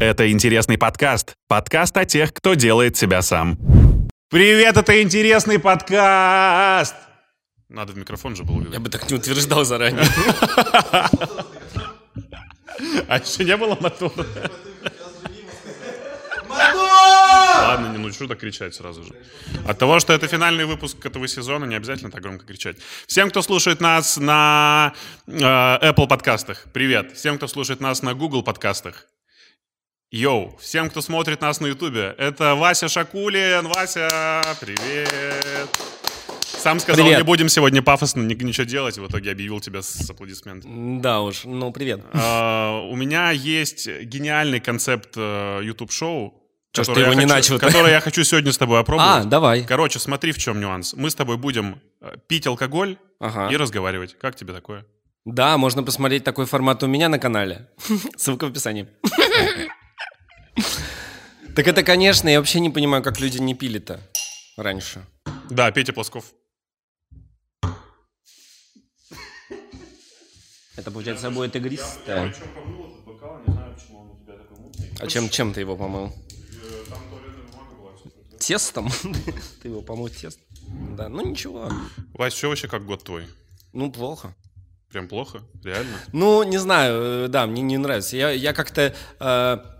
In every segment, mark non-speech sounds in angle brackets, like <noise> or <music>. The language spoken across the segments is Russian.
Это интересный подкаст. Подкаст о тех, кто делает себя сам. Привет, это интересный подкаст! Надо в микрофон же было Я говорить. бы так не утверждал заранее. <laughs> А еще не было мотора? Ладно, не ну что так кричать сразу же. От того, что это финальный выпуск этого сезона, не обязательно так громко кричать. Всем, кто слушает нас на э, Apple подкастах, привет. Всем, кто слушает нас на Google подкастах, Йоу, всем, кто смотрит нас на Ютубе, это Вася Шакулин. Вася, привет. Сам сказал, Привет. не будем сегодня пафосно ни- ничего делать, в итоге объявил тебя с аплодисментами. Да уж, ну привет. А, У меня есть гениальный концепт э, YouTube-шоу, который ты его я не хочу- начал-то? который я хочу сегодня с тобой опробовать. А, давай. Короче, смотри, в чем нюанс. Мы с тобой будем э, пить алкоголь Ага. и разговаривать. Как тебе такое? Да, можно посмотреть такой формат у меня на канале. <laughs> Ссылка в описании. <laughs> Так это, конечно, я вообще не понимаю, как люди не пили-то раньше. Да, Петя Плосков. Это, получается, будет игристое. А чем, чем ты его помыл? Тестом? <laughs> Ты его помыл тестом? Да, ну ничего. Вась, что вообще как год твой? Ну, плохо. Прям плохо? Реально? Ну, не знаю, э, да, мне не нравится. Я, я как-то... э,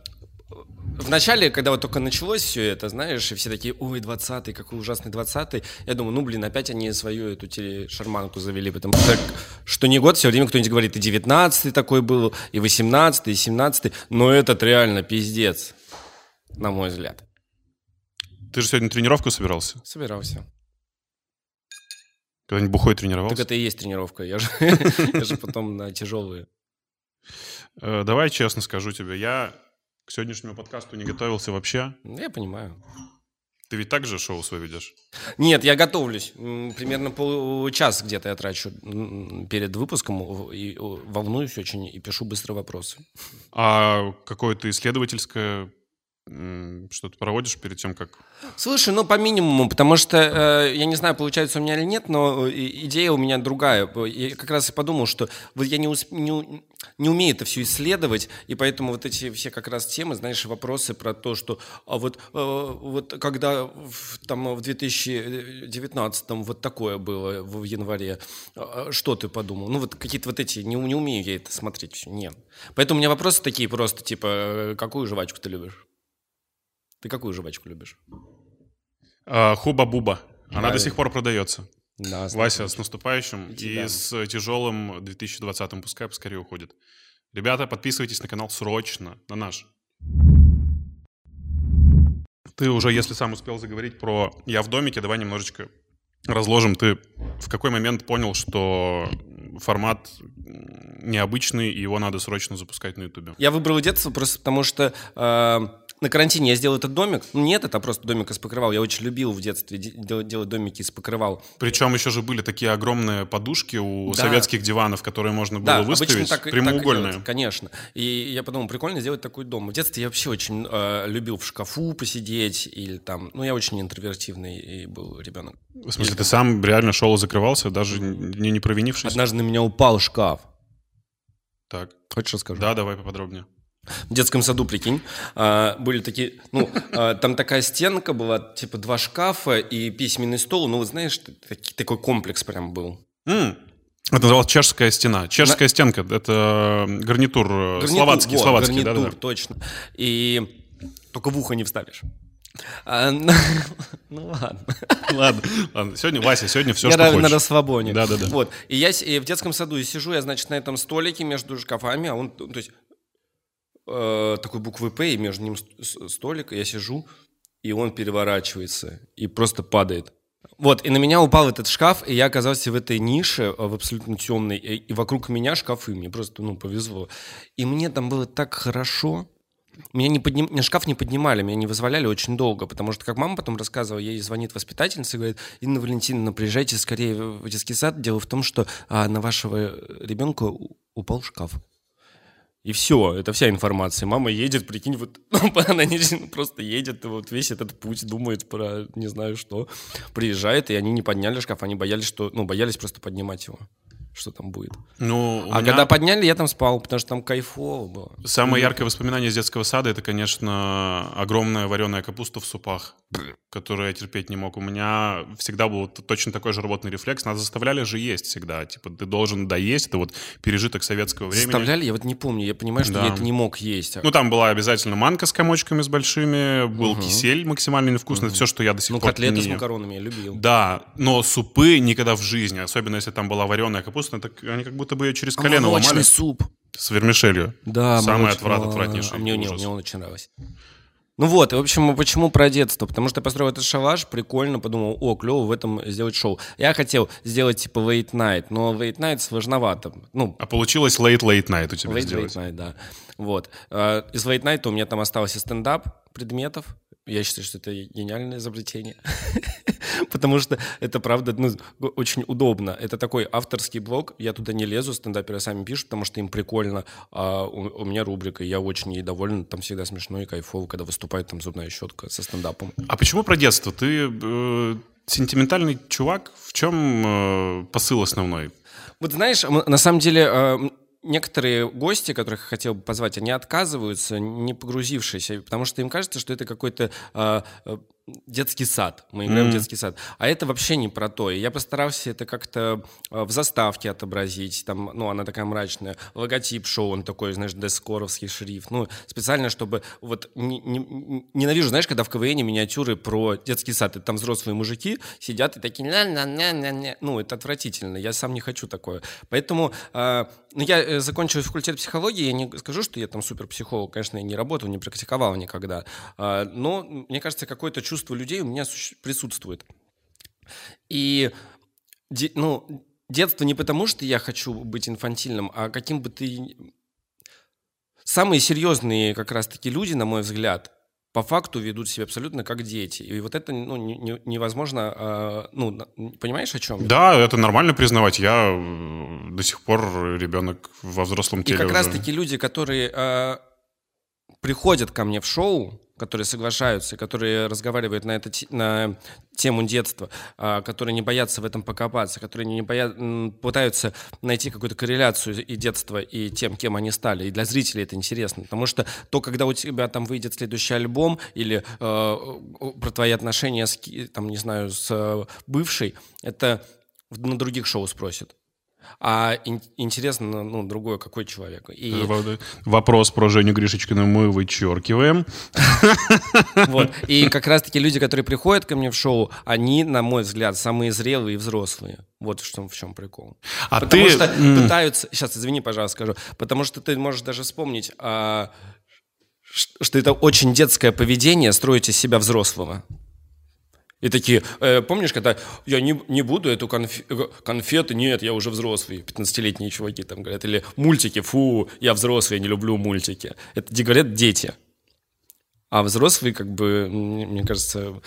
в начале, когда вот только началось все это, знаешь, и все такие, ой, 20-й, какой ужасный 20-й, я думаю, ну, блин, опять они свою эту телешарманку завели, потому что, что не год, все время кто-нибудь говорит, и 19-й такой был, и 18-й, и 17-й, но этот реально пиздец, на мой взгляд. Ты же сегодня тренировку собирался? Собирался. Когда-нибудь бухой тренировался? Так это и есть тренировка, я же, <laughs> я же потом на тяжелые. Э, Давай честно скажу тебе, я к сегодняшнему подкасту не готовился вообще. Ну, Я понимаю. Ты ведь так же шоу свое ведешь? Нет, я готовлюсь. Примерно полчас где-то я трачу перед выпуском и волнуюсь очень и пишу быстро вопросы. А какое-то исследовательское м, что ты проводишь перед тем, как... Слушай, ну по минимуму, потому что э, я не знаю, получается у меня или нет, но идея у меня другая. Я как раз и подумал, что вот я не, усп- не, не умею это все исследовать, и поэтому вот эти все как раз темы, знаешь, вопросы про то, что а вот, э, вот когда в, там в 2019 вот такое было в январе, а, что ты подумал? Ну вот какие-то вот эти, не, не умею я это смотреть нет. Поэтому у меня вопросы такие просто, типа, э, какую жвачку ты любишь? Ты какую жвачку любишь? А, Хуба-буба. Она Правильно. до сих пор продается. Да, Вася, с наступающим. И. И с тяжелым 2020-м пускай поскорее уходит. Ребята, подписывайтесь на канал срочно, на наш. Ты уже, если сам успел заговорить про «Я в домике», давай немножечко разложим. Ты в какой момент понял, что формат необычный, и его надо срочно запускать на Ютубе? Я выбрал детство просто потому, что э, на карантине я сделал этот домик. Ну, нет, это просто домик из покрывал. Я очень любил в детстве де- делать, делать домики из покрывал. Причем еще же были такие огромные подушки у Да. советских диванов, которые можно было Да, выставить, так, прямоугольные. так и делают, конечно. И я подумал, прикольно сделать такой дом. В детстве я вообще очень э, любил в шкафу посидеть или там... Ну, я очень интровертивный и был ребенок. В смысле, ты сам реально шел и закрывался, даже не, не провинившись? Однажды на меня упал шкаф. Так. Хочешь расскажу? Да, давай поподробнее. В детском саду, прикинь, а, были такие, ну, а, там такая стенка была, типа два шкафа и письменный стол, ну, вот знаешь, такой комплекс прям был. Это называлось чешская стена. Чешская стенка — это гарнитур, э, Гарнитур, словацкий, вот, словацкий, да, гарнитур, да, точно. И только в ухо не вставишь. А, <laughs> ну ладно. Ладно, ладно. Сегодня, Вася, сегодня все, я что на, хочешь. на расслабоне. Да-да-да. Вот. И я и в детском саду и сижу, я, значит, на этом столике между шкафами, а он, то есть, э, такой буквы П, и между ним столик, я сижу, и он переворачивается и просто падает. Вот, и на меня упал этот шкаф, и я оказался в этой нише, э, в абсолютно темной, и, и вокруг меня шкафы, мне просто, ну, повезло. И мне там было так хорошо, меня, не подним... меня шкаф не поднимали, меня не вызволяли очень долго, потому что, как мама потом рассказывала, ей звонит воспитательница и говорит, Инна Валентиновна, приезжайте скорее в детский сад. Дело в том, что а, на вашего ребенка упал шкаф. И все, это вся информация. Мама едет, прикинь, вот <laughs> она не, просто едет, вот весь этот путь думает про не знаю что. Приезжает, и они не подняли шкаф, они боялись, что, ну, боялись просто поднимать его. Что там будет. Ну, А меня когда подняли, я там спал, потому что там кайфово было. самое яркое воспоминание из детского сада это, конечно, огромная вареная капуста в супах, которую я терпеть не мог. У меня всегда был точно такой же работный рефлекс. Нас заставляли же есть всегда. Типа, ты должен доесть. Это вот пережиток советского времени. Заставляли? Я вот не помню. Я понимаю, что Да. я это не мог есть. Ну, там была обязательно манка с комочками с большими, был кисель максимально невкусный. Это все, что я до сих Ну, пор котлеты с не ем. макаронами я любил. Да, но супы никогда в жизни, особенно если там была вареная капуста, так они как будто бы ее через А колено молочный ломали суп. с вермишелью. Да, Самый молоч- отврат, а, отвратнейший а Мне, не, мне он очень нравился. Ну вот, и в общем, почему про детство? Потому что я построил этот шалаш, прикольно, подумал, о, клево в этом сделать шоу. Я хотел сделать типа Late Night, но Late Night сложновато. Ну, А получилось late-late night у тебя Late, сделать. Late Night, да. Вот. А, Из Late Night у меня там остался стендап предметов. Я считаю, что это гениальное изобретение. <laughs> Потому что это, правда, ну, очень удобно. Это такой авторский блог. Я туда не лезу, стендаперы сами пишут, потому что им прикольно. А у, у меня рубрика, я очень ей доволен. Там всегда смешно и кайфово, когда выступает там зубная щетка со стендапом. А почему про детство? Ты э, сентиментальный чувак? В чем э, посыл основной? Вот знаешь, на самом деле э, некоторые гости, которых я хотел бы позвать, они отказываются, не погрузившись, потому что им кажется, что это какой-то э, э, детский сад. Мы играем в Мгм. детский сад. А это вообще не про то. И я постарался это как-то э, в заставке отобразить. Там, ну, она такая мрачная. Логотип шоу, он такой, знаешь, дескоровский шрифт. Ну, специально, чтобы вот... не- не- ненавижу, знаешь, когда в КВН миниатюры про детский сад, и там взрослые мужики сидят и такие... «ля-ля-ля-ля-ля». Ну, это отвратительно. Я сам не хочу такое. Поэтому... э, ну, я э, закончил факультет психологии. Я не скажу, что я там суперпсихолог. Конечно, я не работал, не практиковал никогда. А, но, мне кажется, какое-то чувство людей у меня присутствует. И, ну, детство не потому, что я хочу быть инфантильным, а каким бы ты... Самые серьезные как раз-таки люди, на мой взгляд, по факту ведут себя абсолютно как дети. И вот это ну, не- не- невозможно... а, ну, понимаешь, о чем? Да, это нормально признавать. Я э, до сих пор ребенок во взрослом И теле как уже. раз-таки люди, которые э, приходят ко мне в шоу, которые соглашаются, которые разговаривают на, это, на тему детства, а, которые не боятся в этом покопаться, которые не боя- пытаются найти какую-то корреляцию и детства, и тем, кем они стали. И для зрителей это интересно, потому что то, когда у тебя там выйдет следующий альбом или э, про твои отношения с, там, не знаю, с э, бывшей, это на других шоу спросят. А ин- интересно, ну, другое, какой человек. И В- Вопрос про Женю Гришечкину мы вычеркиваем. <laughs> Вот. И как раз-таки люди, которые приходят ко мне в шоу, они, на мой взгляд, самые зрелые и взрослые. Вот в чем, в чем прикол. А Потому ты... что пытаются... Сейчас, извини, пожалуйста, скажу. Потому что ты можешь даже вспомнить, а, что это очень детское поведение строить из себя взрослого. И такие, э, помнишь, когда я не, не буду эту конф- конфеты, нет, я уже взрослый, 15-летние чуваки там говорят, или мультики, фу, я взрослый, я не люблю мультики. Это говорят дети. А взрослый, как бы, мне кажется,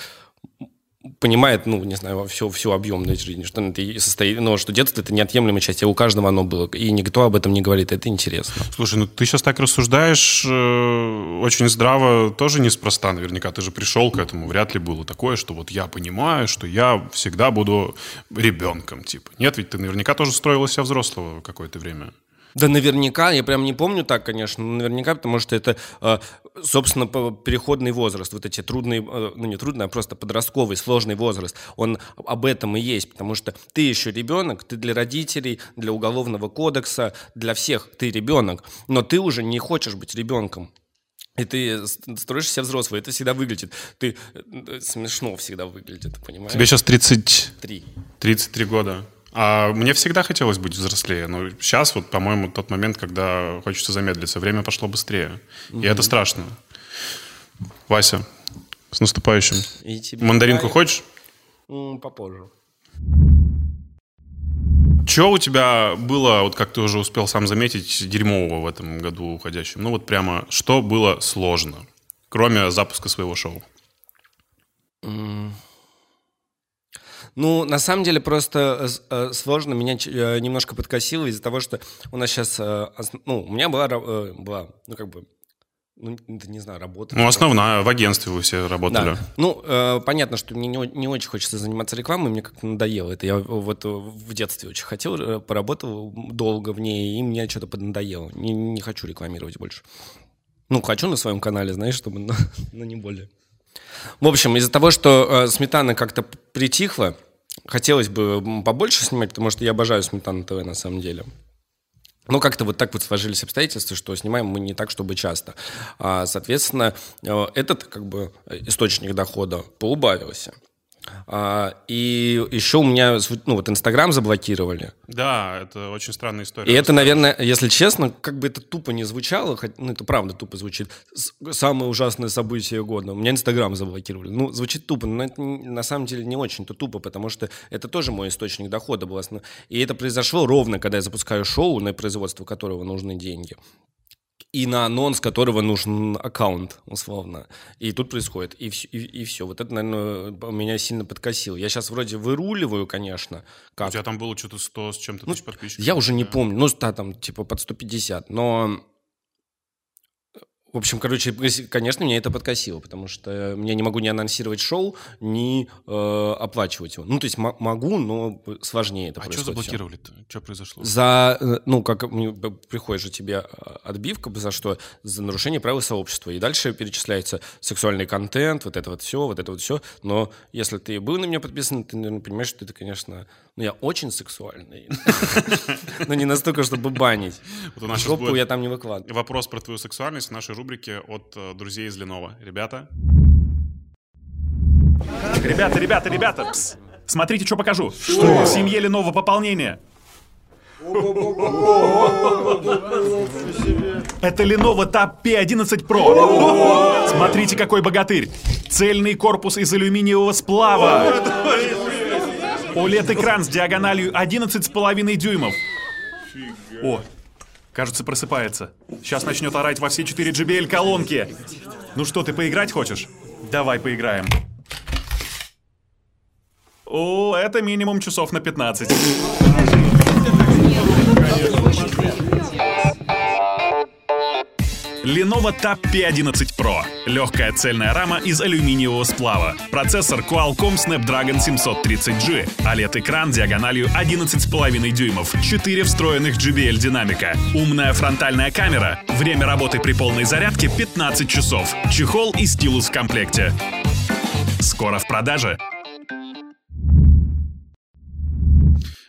понимает, ну, не знаю, всю, всю объемность жизни, что это и состоит, но что детство — это неотъемлемая часть, и у каждого оно было, и никто об этом не говорит, это интересно. Слушай, ну ты сейчас так рассуждаешь э, очень здраво, тоже неспроста наверняка. Ты же пришел к этому, вряд ли было такое, что вот я понимаю, что я всегда буду ребенком, типа. Нет, ведь ты наверняка тоже строил из себя взрослого какое-то время. Да наверняка, я прям не помню так, конечно, но наверняка, потому что это, э, собственно, переходный возраст, вот эти трудные, э, ну не трудный, а просто подростковый, сложный возраст, он об этом и есть, потому что ты еще ребенок, ты для родителей, для уголовного кодекса, для всех ты ребенок, но ты уже не хочешь быть ребенком. И ты строишь себя взрослый, это всегда выглядит. Ты э, смешно всегда выглядит, понимаешь? Тебе сейчас 30, три. 33 года. А мне всегда хотелось быть взрослее, но сейчас вот, по-моему, тот момент, когда хочется замедлиться. Время пошло быстрее. И это страшно. Вася, с наступающим. И тебе Мандаринку хочешь? Попозже. Что у тебя было, вот как ты уже успел сам заметить, дерьмового в этом году уходящем? Ну вот прямо, что было сложно, кроме запуска своего шоу? Ну, на самом деле, просто э, э, сложно. Меня э, немножко подкосило из-за того, что у нас сейчас... Ну, у меня была, была, ну, как бы, ну, не знаю, работа. Ну, основная, в агентстве вы все работали. Да. Ну, э, понятно, что мне не, не очень хочется заниматься рекламой, мне как-то надоело это. Я вот в детстве очень хотел, поработал долго в ней, и мне что-то поднадоело. Не, не хочу рекламировать больше. Ну, хочу на своем канале, знаешь, чтобы, но, но не более. В общем, из-за того, что э, сметана как-то притихла, хотелось бы побольше снимать, потому что я обожаю сметану ТВ на самом деле. Но как-то вот так вот сложились обстоятельства, что снимаем мы не так, чтобы часто. А, соответственно, э, этот как бы источник дохода поубавился. А, и еще у меня, ну вот Инстаграм заблокировали. Да, это очень странная история. И это, наверное, если честно, как бы это тупо не звучало, хоть, ну это правда тупо звучит, самое ужасное событие года. У меня Инстаграм заблокировали. Ну, звучит тупо, но это на самом деле не очень-то тупо, потому что это тоже мой источник дохода был. И это произошло ровно, когда я запускаю шоу, на производство которого нужны деньги и на анонс которого нужен аккаунт, условно. И тут происходит, и, и, и все. Вот это, наверное, меня сильно подкосило. Я сейчас вроде выруливаю, конечно. Как. У тебя там было что-то 100 с чем-то ну, тысяч подписчиков? Я уже не помню. Ну, да, там типа под 150. Но в общем, короче, конечно, меня это подкосило, потому что я не могу не анонсировать шоу, не э, оплачивать его. Ну, то есть могу, но сложнее это а происходит. А что заблокировали-то? Что произошло? За, э, ну, как приходит же тебе э, отбивка, за что? За нарушение правил сообщества. И дальше перечисляется сексуальный контент, вот это вот все, вот это вот все. Но если ты был на меня подписан, ты, наверное, понимаешь, что это, конечно... Ну, я очень сексуальный. <laughs> Но не настолько, чтобы банить. Жопу я там не выкладываю. Вопрос про твою сексуальность в нашей рубрике от э, друзей из Ленова. Ребята? Ребята, ребята, ребята, пс. Смотрите, что покажу. Что? В семье Ленова пополнение. Это Lenovo Tab P11 Pro. Смотрите, какой богатырь. Цельный корпус из алюминиевого сплава. OLED-экран с диагональю 11,5 дюймов. О, Кажется, просыпается. Сейчас начнет орать во все 4 JBL колонки. Ну что, ты поиграть хочешь? Давай поиграем. О, это минимум часов на 15. Lenovo Tab P11 Pro. Легкая цельная рама из алюминиевого сплава. Процессор Qualcomm Snapdragon 730G. OLED-экран диагональю 11,5 дюймов. 4 встроенных JBL динамика. Умная фронтальная камера. Время работы при полной зарядке 15 часов. Чехол и стилус в комплекте. Скоро в продаже.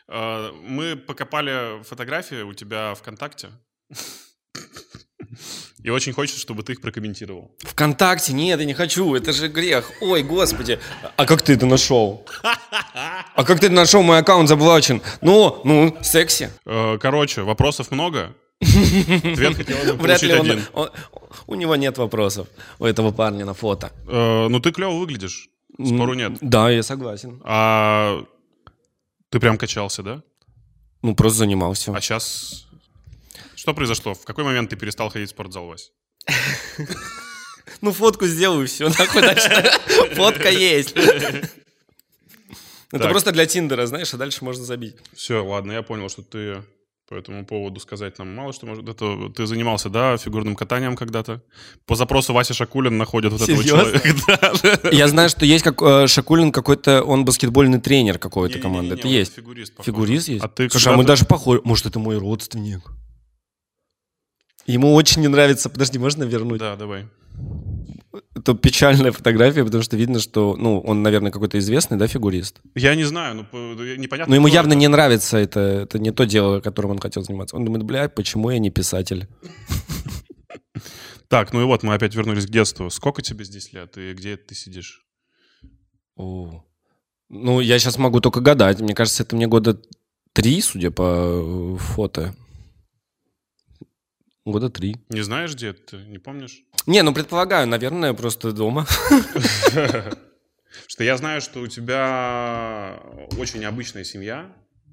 А, мы покопали фотографии у тебя ВКонтакте. <laughs> И очень хочется, чтобы ты их прокомментировал. Вконтакте? Нет, я не хочу, это же грех. Ой, господи. А как ты это нашел? А как ты это нашел? Мой аккаунт заблочен. Ну, ну, секси. Э, короче, вопросов много. Ответ хотел бы <laughs> Вряд ли он, один. Он, у него нет вопросов, у этого парня на фото. Э, ну, ты клево выглядишь. Спору нет. Да, я согласен. А ты прям качался, да? Ну, просто занимался. А сейчас что произошло? В какой момент ты перестал ходить в спортзал, Вась? <laughs> Ну, фотку сделаю, все, нахуй дальше. <laughs> Фотка есть. Это просто для Тиндера, знаешь, а дальше можно забить. Все, ладно, я понял, что ты по этому поводу сказать нам мало что может. Это ты занимался, да, фигурным катанием когда-то? По запросу Вася Шакулин находит вот Серьезно? этого человека. <laughs> Я знаю, что есть как э, Шакулин какой-то, он баскетбольный тренер какой-то команды. Это есть. Фигурист. Фигурист есть? А ты Слушай, а мы даже похожи. Может, это мой родственник? Ему очень не нравится... Подожди, можно вернуть? Да, давай. Это печальная фотография, потому что видно, что, ну, он, наверное, какой-то известный, да, фигурист? Я не знаю, ну, непонятно. Но ему явно это. не нравится это, это не то дело, которым он хотел заниматься. Он думает, бля, почему я не писатель? Так, ну и вот мы опять вернулись к детству. Сколько тебе здесь лет и где ты сидишь? О, ну, я сейчас могу только гадать. Мне кажется, это мне года три, судя по э, фото. Года три. Не знаешь, где ты? Не помнишь? Не, ну предполагаю, наверное, просто дома. Что я знаю, что у тебя очень обычная семья.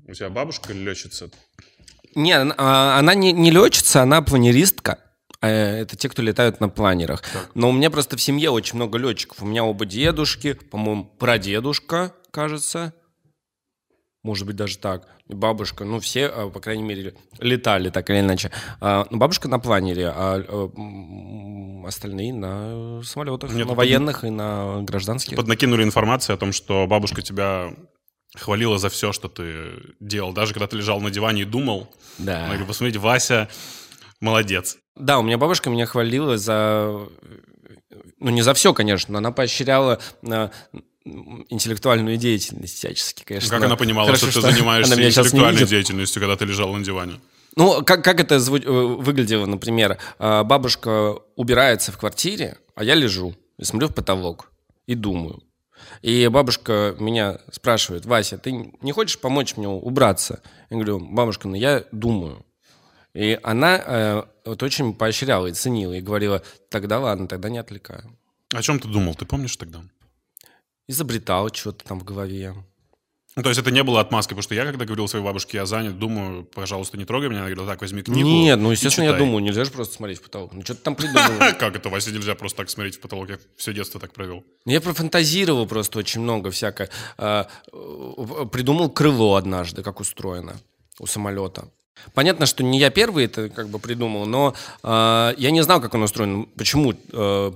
У тебя бабушка летчица. Не, а, она не, не летчица, она планеристка. А, это те, кто летают на планерах. Так. Но у меня просто в семье очень много летчиков. У меня оба дедушки, по-моему, прадедушка, кажется. Может быть, даже так. Бабушка, ну, все, а, по крайней мере, летали так или иначе. А, ну, бабушка на планере, а, а остальные на самолетах, Нет, на тут военных и на гражданских. Поднакинули информацию о том, что бабушка тебя хвалила за все, что ты делал. Даже когда ты лежал на диване и думал, Да. она говорит, посмотрите, Вася молодец. Да, у меня бабушка меня хвалила за... Ну, не за все, конечно, но она поощряла м, интеллектуальную деятельность всячески, конечно. Как она понимала, Хорошо, что, ты занимаешься она меня интеллектуальной деятельностью, когда ты лежал на диване? Ну, как, как это э, выглядело, например, а, бабушка убирается в квартире, а я лежу и смотрю в потолок и думаю. И бабушка меня спрашивает, Вася, ты не хочешь помочь мне убраться? Я говорю, бабушка, ну я думаю. И она э, вот очень поощряла и ценила, и говорила, тогда ладно, тогда не отвлекаю. О чем ты думал, ты помнишь тогда? Изобретал что-то там в голове. Ну, то есть это не было отмазкой, потому что я, когда говорил своей бабушке, я занят, думаю, пожалуйста, не трогай меня. Она говорила, так, возьми книгу Нет, ну, естественно, я читай». думаю, нельзя же просто смотреть в потолок. Ну, что ты там придумал? <laughs> Как это, Вася, нельзя просто так смотреть в потолок? Я все детство так провел. Я профантазировал просто очень много всякое. А, э, Придумал крыло однажды, как устроено у самолета. Понятно, что не я первый это как бы придумал, но а, я не знал, как он устроен. Почему, э,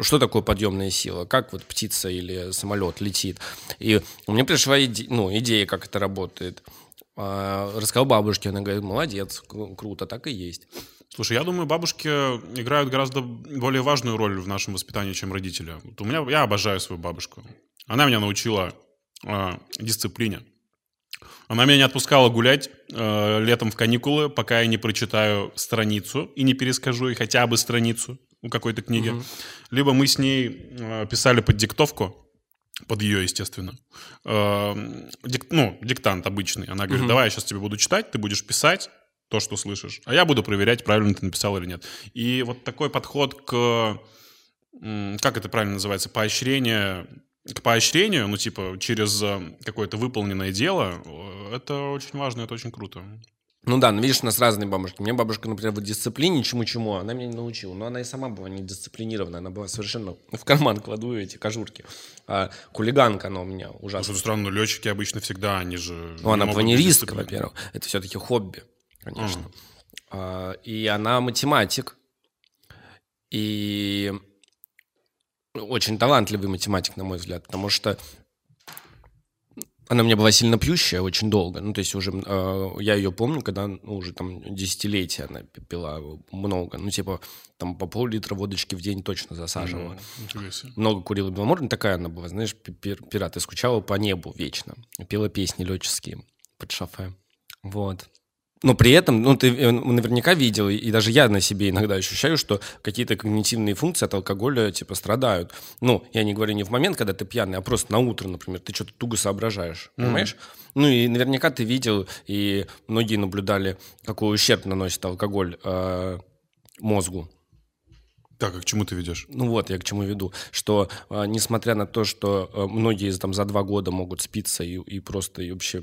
что такое подъемная сила, как вот птица или самолет летит. И мне пришла иде- ну, идея, как это работает. А, Рассказал бабушке, она говорит, молодец, кру- круто, так и есть. Слушай, я думаю, бабушки играют гораздо более важную роль в нашем воспитании, чем родители. Вот у меня, я обожаю свою бабушку. Она меня научила э, дисциплине. Она меня не отпускала гулять э, летом в каникулы, пока я не прочитаю страницу и не перескажу ей хотя бы страницу у какой-то книги. Либо мы с ней э, писали под диктовку, под ее, естественно. Э, дик- ну, диктант обычный. Она говорит, давай я сейчас тебе буду читать, ты будешь писать то, что слышишь, а я буду проверять, правильно ты написал или нет. И вот такой подход к, как это правильно называется, поощрение, к поощрению, ну, типа, через э, какое-то выполненное дело, э, это очень важно, это очень круто. Ну да, ну видишь, у нас разные бабушки. У меня бабушка, например, в дисциплине чему-чему, она меня не научила. Но она и сама была не дисциплинирована. Она была совершенно... В карман кладу эти кожурки. А хулиганка она у меня С ужасно. другой стороны, летчики обычно всегда, они же... Ну, она планеристка, во-первых. Это все-таки хобби, конечно. А, и она математик. И очень талантливый математик, на мой взгляд, потому что она у меня была сильно пьющая очень долго. Ну, то есть уже э, я ее помню, когда ну, уже там десятилетия она пи- пила много. Ну, типа там по пол-литра водочки в день точно засаживала. Себе. Много курила беломор. такая она была, знаешь, пи- пир- пират. И скучала по небу вечно. Пела песни летческие под шофе. Вот. Но при этом, ну, ты э, наверняка видел, и даже я на себе иногда ощущаю, что какие-то когнитивные функции от алкоголя, типа, страдают. Ну, я не говорю не в момент, когда ты пьяный, а просто на утро, например, ты что-то туго соображаешь, понимаешь? Ну, и наверняка ты видел, и многие наблюдали, какой ущерб наносит алкоголь э, мозгу. Так, а к чему ты ведешь? Ну вот, я к чему веду, что э, несмотря на то, что э, многие там за два года могут спиться и, и просто и вообще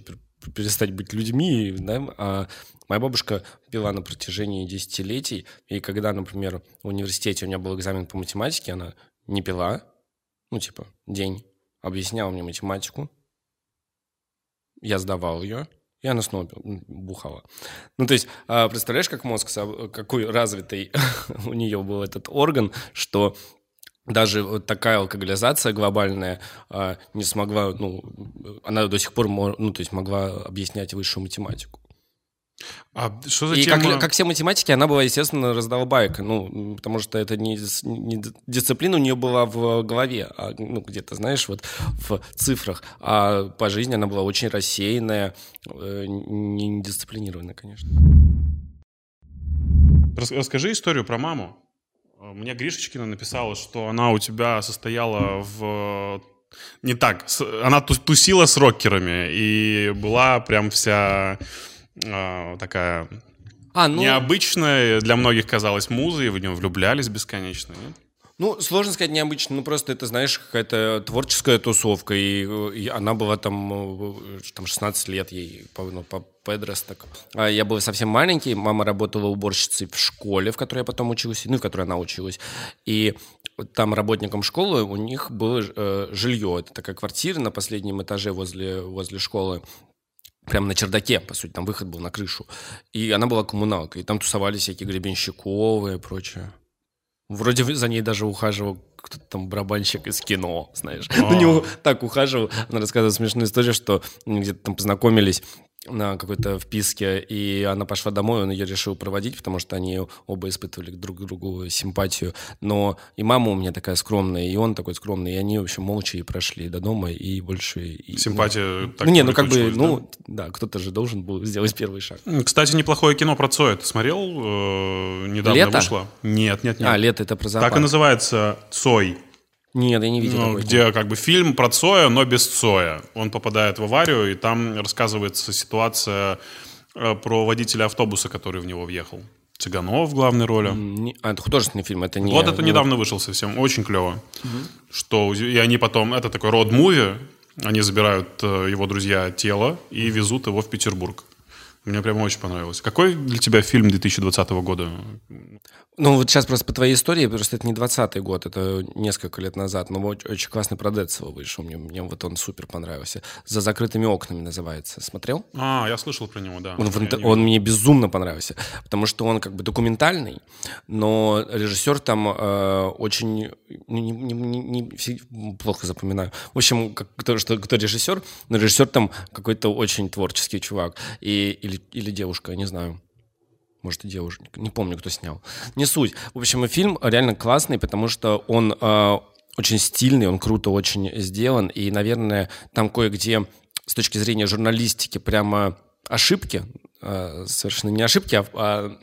перестать быть людьми, да, а моя бабушка пила на протяжении десятилетий, и когда, например, в университете у меня был экзамен по математике, она не пила, ну типа день, объясняла мне математику, я сдавал ее, и она снова бухала. Ну, то есть, а, представляешь, как мозг, какой развитый <laughs> у нее был этот орган, что даже вот такая алкоголизация глобальная а, не смогла, ну, она до сих пор, ну, то есть могла объяснять высшую математику. А что за И тема? как, как все математики, она была, естественно, раздолбайка, ну, потому что это не, не дисциплина у нее была в голове, а, ну, где-то, знаешь, вот в цифрах, а по жизни она была очень рассеянная, э, не не дисциплинированная, конечно. Рас- Расскажи историю про маму. Э, Мне Гришечкина написала, что она у тебя состояла в... Не так, она ту- тусила с рокерами и была прям вся э, такая А, ну, необычная, для многих казалась музой, в нее влюблялись бесконечно, нет? Ну, сложно сказать необычно, ну просто это, знаешь, какая-то творческая тусовка, и, и она была там, э, там 16 лет ей, ну, по- подросток. А я был совсем маленький, мама работала уборщицей в школе, в которой я потом учился, ну, в которой она училась, и там работникам школы у них было э, жилье, это такая квартира на последнем этаже возле, возле школы, прямо на чердаке, по сути, там выход был на крышу. И она была коммуналкой, и там тусовались всякие Гребенщиковы и прочее. Вроде за ней даже ухаживал кто-то там барабанщик из кино, знаешь. <laughs> На него так ухаживал. Она рассказывала смешную историю, что где-то там познакомились на какой-то вписке, и она пошла домой, он ее решил проводить, потому что они оба испытывали друг к другу симпатию. Но и мама у меня такая скромная, и он такой скромный, и они, в общем, молча и прошли до дома, и больше... И, Симпатия ну, так Ну, не, ну как бы, улетучилась, да? ну, да, кто-то же должен был сделать первый шаг. Кстати, неплохое кино про Цоя. Ты смотрел? Э, недавно «Лето»? вышло. Нет, нет, нет. А, лето это про зоопарк. так и называется Цой. Нет, я не видел Ну, где как бы фильм про Цоя, но без Цоя. Он попадает в аварию, и там рассказывается ситуация э, про водителя автобуса, который в него въехал. Цыганов в главной роли. Не- А, это художественный фильм, это не... Вот это не- недавно вышел совсем, очень клево. Что и они потом, это такой род-муви, они забирают э, его друзья тело и везут его в Петербург. Мне прямо очень понравилось. Какой для тебя фильм 2020 года? Ну, вот сейчас просто по твоей истории, просто это не 20-й год, это несколько лет назад, но вот очень классный про Децела вышел, мне, мне вот он супер понравился. «За закрытыми окнами» называется. Смотрел? А, я слышал про него, да. Он, в он видел. мне безумно понравился, потому что он как бы документальный, но режиссер там э, очень... ну, Не, не- не- не- плохо запоминаю. В общем, как- кто, что, кто режиссер, но режиссер там какой-то очень творческий чувак. И, или, или девушка, не знаю. Может, и девушка. Не помню, кто снял. Не суть. В общем, фильм реально классный, потому что он э, очень стильный, он круто очень сделан. И, наверное, там кое-где с точки зрения журналистики прямо ошибки. э, совершенно не ошибки, а... а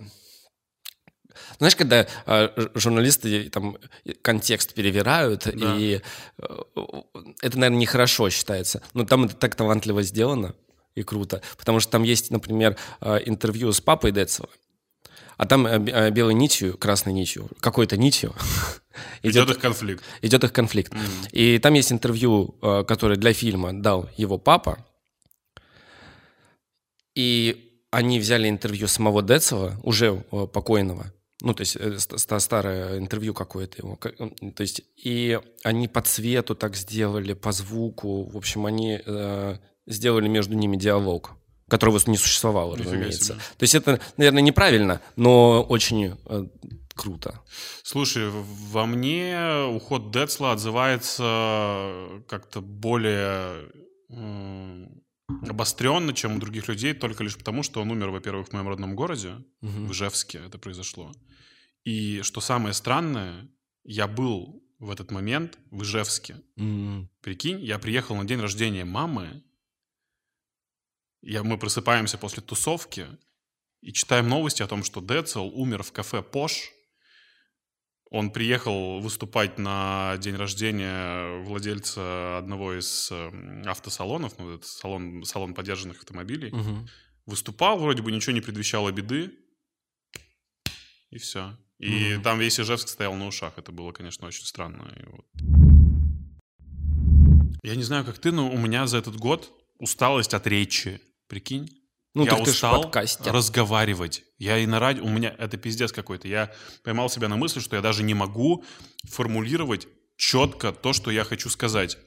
знаешь, когда э, журналисты там контекст перевирают, и э, это, наверное, нехорошо считается. Но там это так талантливо сделано и круто. Потому что там есть, например, э, интервью с папой Децела. А там э, э, белой нитью, красной нитью, какой-то нитью <laughs> Идет их конфликт. идет их конфликт. И там есть интервью, которое для фильма дал его папа. И они взяли интервью самого Децела, уже покойного. Ну, то есть ст- ста- старое интервью какое-то его. То есть и они по цвету так сделали, по звуку. В общем, они сделали между ними диалог, которого не существовало, Нифига разумеется. себе. То есть это, наверное, неправильно, но очень э, круто. Слушай, во мне уход Децла отзывается как-то более м, обостренно, чем у других людей, только лишь потому, что он умер, во-первых, в моем родном городе, в Ижевске это произошло. И что самое странное, я был в этот момент в Ижевске. М. Прикинь, я приехал на день рождения мамы, я, мы просыпаемся после тусовки и читаем новости о том, что Децл умер в кафе «Пош». Он приехал выступать на день рождения владельца одного из э, автосалонов, ну, это салон, салон подержанных автомобилей. Мгм. Выступал, вроде бы ничего не предвещало беды, и все. И Мгм. там весь Ижевск стоял на ушах. Это было, конечно, очень странно. И вот. Я не знаю, как ты, но у меня за этот год усталость от речи. Прикинь? Ну, я ты устал подкастер. разговаривать. Я и на радио... У меня это пиздец какой-то. Я поймал себя на мысли, что я даже не могу формулировать четко то, что я хочу сказать.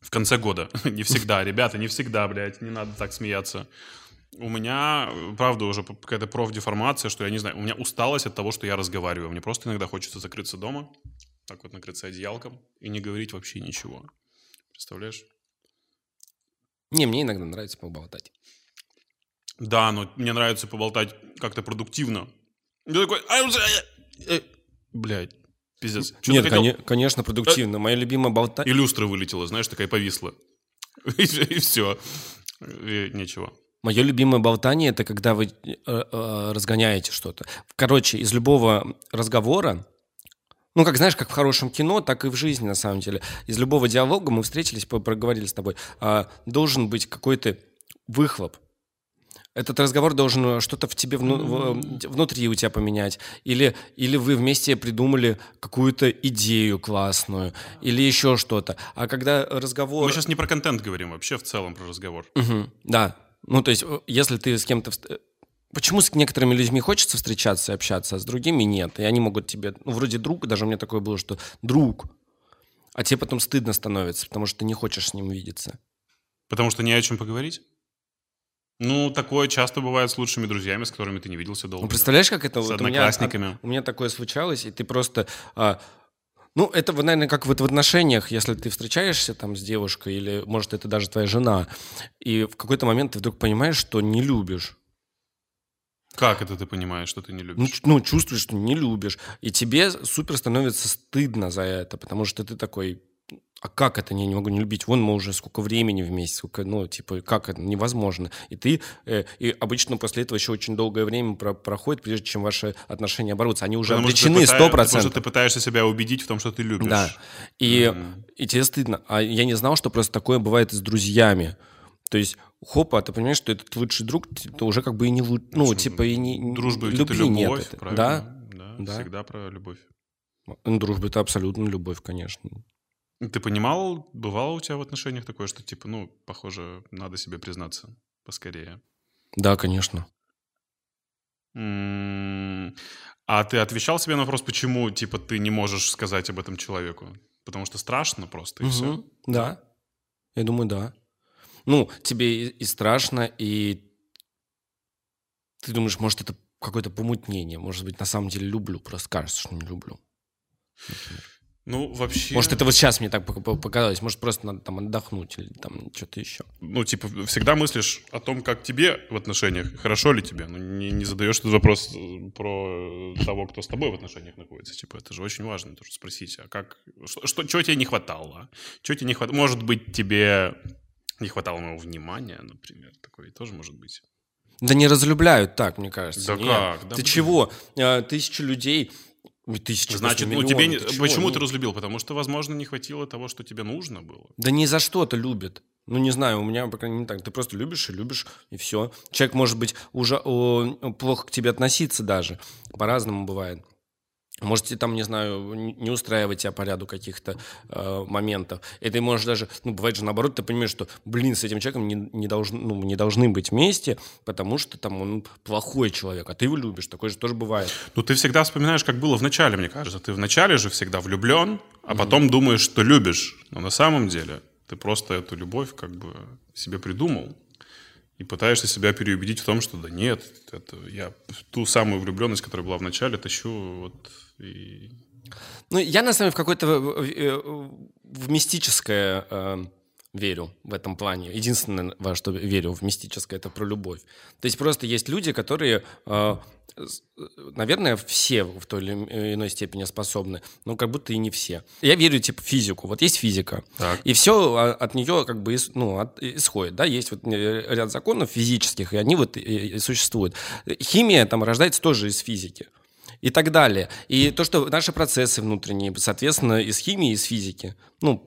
В конце года. <laughs> не всегда, ребята, не всегда, блядь. Не надо так смеяться. У меня, правда, уже какая-то профдеформация, что я не знаю, у меня усталость от того, что я разговариваю. Мне просто иногда хочется закрыться дома, так вот накрыться одеялком и не говорить вообще ничего. Представляешь? Не, мне иногда нравится поболтать. Да, но мне нравится поболтать как-то продуктивно. Я такой... «А, э, э». Блядь, пиздец. Чё Нет, коне- конечно, продуктивно. Моя любимая болтать. И люстра вылетела, знаешь, такая повисла. <laughs> И все. Ничего. Мое любимое болтание это когда вы э, э, разгоняете что-то. Короче, из любого разговора, ну, как знаешь, как в хорошем кино, так и в жизни, на самом деле. Из любого диалога мы встретились, проговорили с тобой, а, должен быть какой-то выхлоп. Этот разговор должен что-то в тебе вну- в- внутри у тебя поменять. Или, или вы вместе придумали какую-то идею классную, или еще что-то. А когда разговор... Мы сейчас не про контент говорим, вообще в целом про разговор. Мгм, да. Ну, то есть, э, если ты с кем-то... Почему с некоторыми людьми хочется встречаться и общаться, а с другими нет? И они могут тебе... Ну, вроде друг, даже у меня такое было, что друг, а тебе потом стыдно становится, потому что ты не хочешь с ним видеться. Потому что не о чем поговорить? Ну, такое часто бывает с лучшими друзьями, с которыми ты не виделся долго. Ну, представляешь, как это? С вот у меня- одноклассниками. у меня такое случалось, и ты просто... а, ну, это, наверное, как вот в отношениях, если ты встречаешься там с девушкой, или, может, это даже твоя жена, и в какой-то момент ты вдруг понимаешь, что не любишь. Как это ты понимаешь, что ты не Ну, любишь? ч- ну, чувствуешь, что не любишь. И тебе супер становится стыдно за это, потому что ты такой, а как это я не могу не любить? Вон мы уже сколько времени вместе, сколько, ну, типа, как это невозможно. И ты, э, и обычно после этого еще очень долгое время про- проходит, прежде чем ваши отношения оборвутся. Они уже Потому обречены сто Потому что процентов. ты пытаешься себя убедить в том, что ты любишь. Да. И, Мгм. и тебе стыдно. А я не знал, что просто такое бывает и с друзьями. То есть, хопа, ты понимаешь, что этот лучший друг, ты уже как бы и не лу- ну, типа и не Дружба ведь любви это нет. любовь, это. правильно? Да, Да, Да. всегда про любовь. Ну, Дружба это абсолютно любовь, конечно. Ты понимал, бывало у тебя в отношениях такое, что типа, ну, похоже, надо себе признаться поскорее? Да, конечно. М, А ты отвечал себе на вопрос, почему, типа, ты не можешь сказать об этом человеку? Потому что страшно просто, и все. Мгм. Да. Я думаю, да. Ну, тебе и, страшно, и ты думаешь, может, это какое-то помутнение. Может быть, на самом деле люблю, просто кажется, что не люблю. например. Ну, вообще... Может, это вот сейчас мне так пок- пок- показалось. Может, просто надо там отдохнуть или там что-то еще. ну, типа, всегда мыслишь о том, как тебе в отношениях, хорошо ли тебе. Ну, не, не задаешь этот вопрос э, про того, кто с тобой в отношениях находится. Типа, это же очень важно тоже спросить, а как, что, что, чего тебе не хватало? Чего тебе не хватало? Может быть, тебе не хватало моего внимания, например, такое тоже может быть. Да не разлюбляют так, мне кажется. Да Нет. как? Да ты блин. чего? А, Тысячи людей... Тысячи, Значит, ну тебе не-. Ты чего? почему Ну, ты разлюбил? Потому что, возможно, не хватило того, что тебе нужно было. Да не за что-то любит. Ну, не знаю, у меня, по крайней мере, так. Ты просто любишь и любишь, и все. Человек, может быть, уже о, плохо к тебе относиться даже. По-разному бывает. Можете там, не знаю, не устраивать тебя по ряду каких-то э, моментов. И ты можешь даже, ну, бывает же наоборот, ты понимаешь, что, блин, с этим человеком не, не, должны, ну, не должны быть вместе, потому что там он плохой человек, а ты его любишь. Такое же тоже бывает. Ну, ты всегда вспоминаешь, как было в начале, мне кажется. Ты в начале же всегда влюблен, а потом думаешь, что любишь. Но на самом деле ты просто эту любовь как бы себе придумал. И пытаешься себя переубедить в том, что да нет, это я ту самую влюбленность, которая была в начале, тащу вот и... Ну, я, на самом деле, в какое-то э, э, в мистическое э, верю в этом плане. Единственное, во что верю в мистическое, это про любовь. То есть просто есть люди, которые, э, э, наверное, все в той или иной степени способны, но как будто и не все. Я верю, типа, в физику. Вот есть физика, Так. и все от нее как бы ну, от- исходит. Да? Есть вот э, ряд законов физических, и они вот и- и существуют. Химия там рождается тоже из физики и так далее. И то, что наши процессы внутренние, соответственно, из химии, из физики. Ну,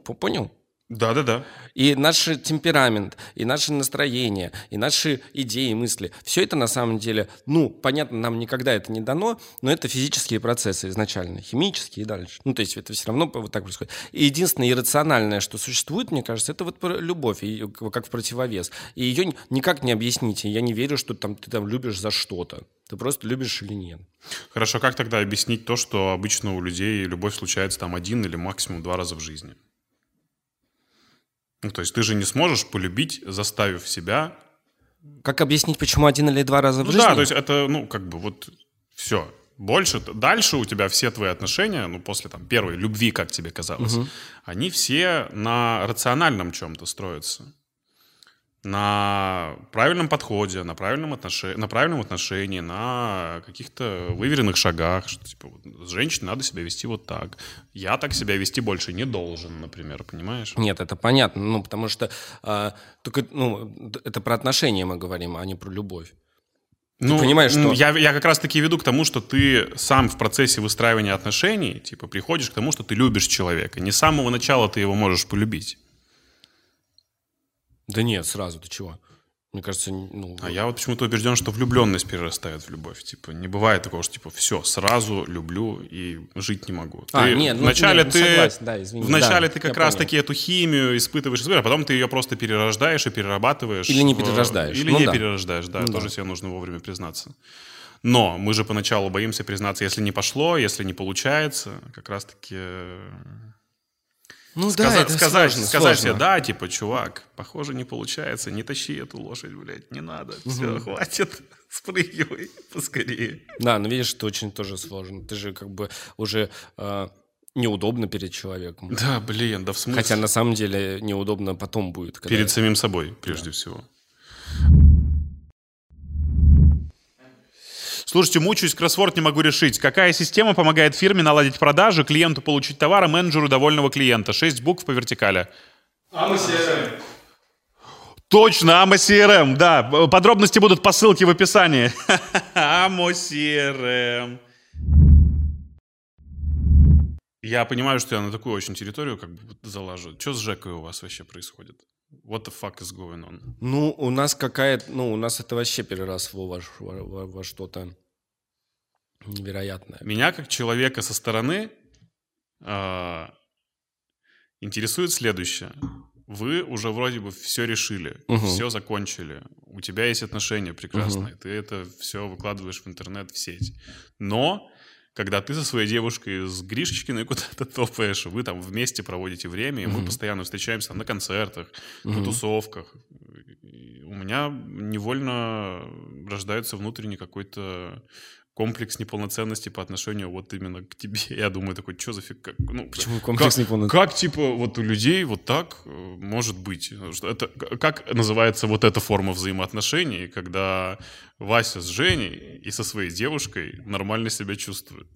п- понял? Да-да-да. И наш темперамент, и наше настроение, и наши идеи, мысли. Все это на самом деле, ну, понятно, нам никогда это не дано, но это физические процессы изначально, химические и дальше. Ну, то есть это все равно вот так происходит. И единственное иррациональное, что существует, мне кажется, это вот любовь, и как в противовес. И ее никак не объяснить. И я не верю, что там, ты там любишь за что-то. Ты просто любишь или нет. Хорошо, как тогда объяснить то, что обычно у людей любовь случается там один или максимум два раза в жизни? Ну, то есть ты же не сможешь полюбить, заставив себя Как объяснить, почему один или два раза в Ну жизни? да, то есть это, ну, как бы вот все. Больше, дальше у тебя все твои отношения, ну, после там первой любви, как тебе казалось, они все на рациональном чем-то строятся. На правильном подходе, на правильном, отношении, на правильном отношении, на каких-то выверенных шагах, что типа вот, с женщиной надо себя вести вот так. Я так себя вести больше не должен, например, понимаешь? Нет, это понятно, ну, потому что а, только, ну, это про отношения мы говорим, а не про любовь. Ну, понимаешь, что- Я, я как раз-таки веду к тому, что ты сам в процессе выстраивания отношений, типа, приходишь к тому, что ты любишь человека. Не с самого начала ты его можешь полюбить. Да нет, сразу, ты чего? Мне кажется, ну... А я вот почему-то убежден, что влюбленность перерастает в любовь. Типа, не бывает такого, что, типа, все, сразу люблю и жить не могу. А, Ты нет, ну, вначале нет, ну, ты... согласен, да, извини. Вначале Да, ты как раз-таки эту химию испытываешь, а потом ты ее просто перерождаешь и перерабатываешь. Или не в- перерождаешь. Или Ну не да. перерождаешь, да, Ну тоже да. себе нужно вовремя признаться. Но мы же поначалу боимся признаться, если не пошло, если не получается, как раз-таки... Ну да, сказать, это сказать, сложно, сказать сложно. себе, да, типа, чувак, похоже, не получается, не тащи эту лошадь, блядь, не надо, все, хватит, <laughs> спрыгивай поскорее. Да, но видишь, это очень тоже сложно. Ты же как бы уже э, неудобно перед человеком. Да, блин, да в смысле? Хотя на самом деле неудобно потом будет. когда- Перед самим собой, прежде всего. Слушайте, мучаюсь, кроссворд не могу решить. Какая система помогает фирме наладить продажи, клиенту получить товар, а менеджеру довольного клиента? Шесть букв по вертикали. Точно, AMO CRM, да. Подробности будут по ссылке в описании. <laughs> AMO CRM. Я понимаю, что я на такую очень территорию как бы залажу. Что с Жекой у вас вообще происходит? What the fuck is going on? Ну, у нас какая-то... Ну, у нас это вообще переросло во, во- во- во что-то невероятное. Меня как человека со стороны а, интересует следующее. Вы уже вроде бы все решили, Мгм. все закончили. У тебя есть отношения прекрасные. Ты это все выкладываешь в интернет, в сеть. Но когда ты со своей девушкой с Гришечкиной куда-то <laughs> топаешь, вы там вместе проводите время, и мы постоянно встречаемся на концертах, на тусовках. И у меня невольно рождается внутренний какой-то комплекс неполноценности по отношению вот именно к тебе. <laughs> Я думаю такой, что за фиг? как- ну, Почему комплекс как, неполноценности? Как, типа, вот у людей вот так э, может быть? Что это, как называется вот эта форма взаимоотношений, когда Вася с Женей и со своей девушкой нормально себя чувствует?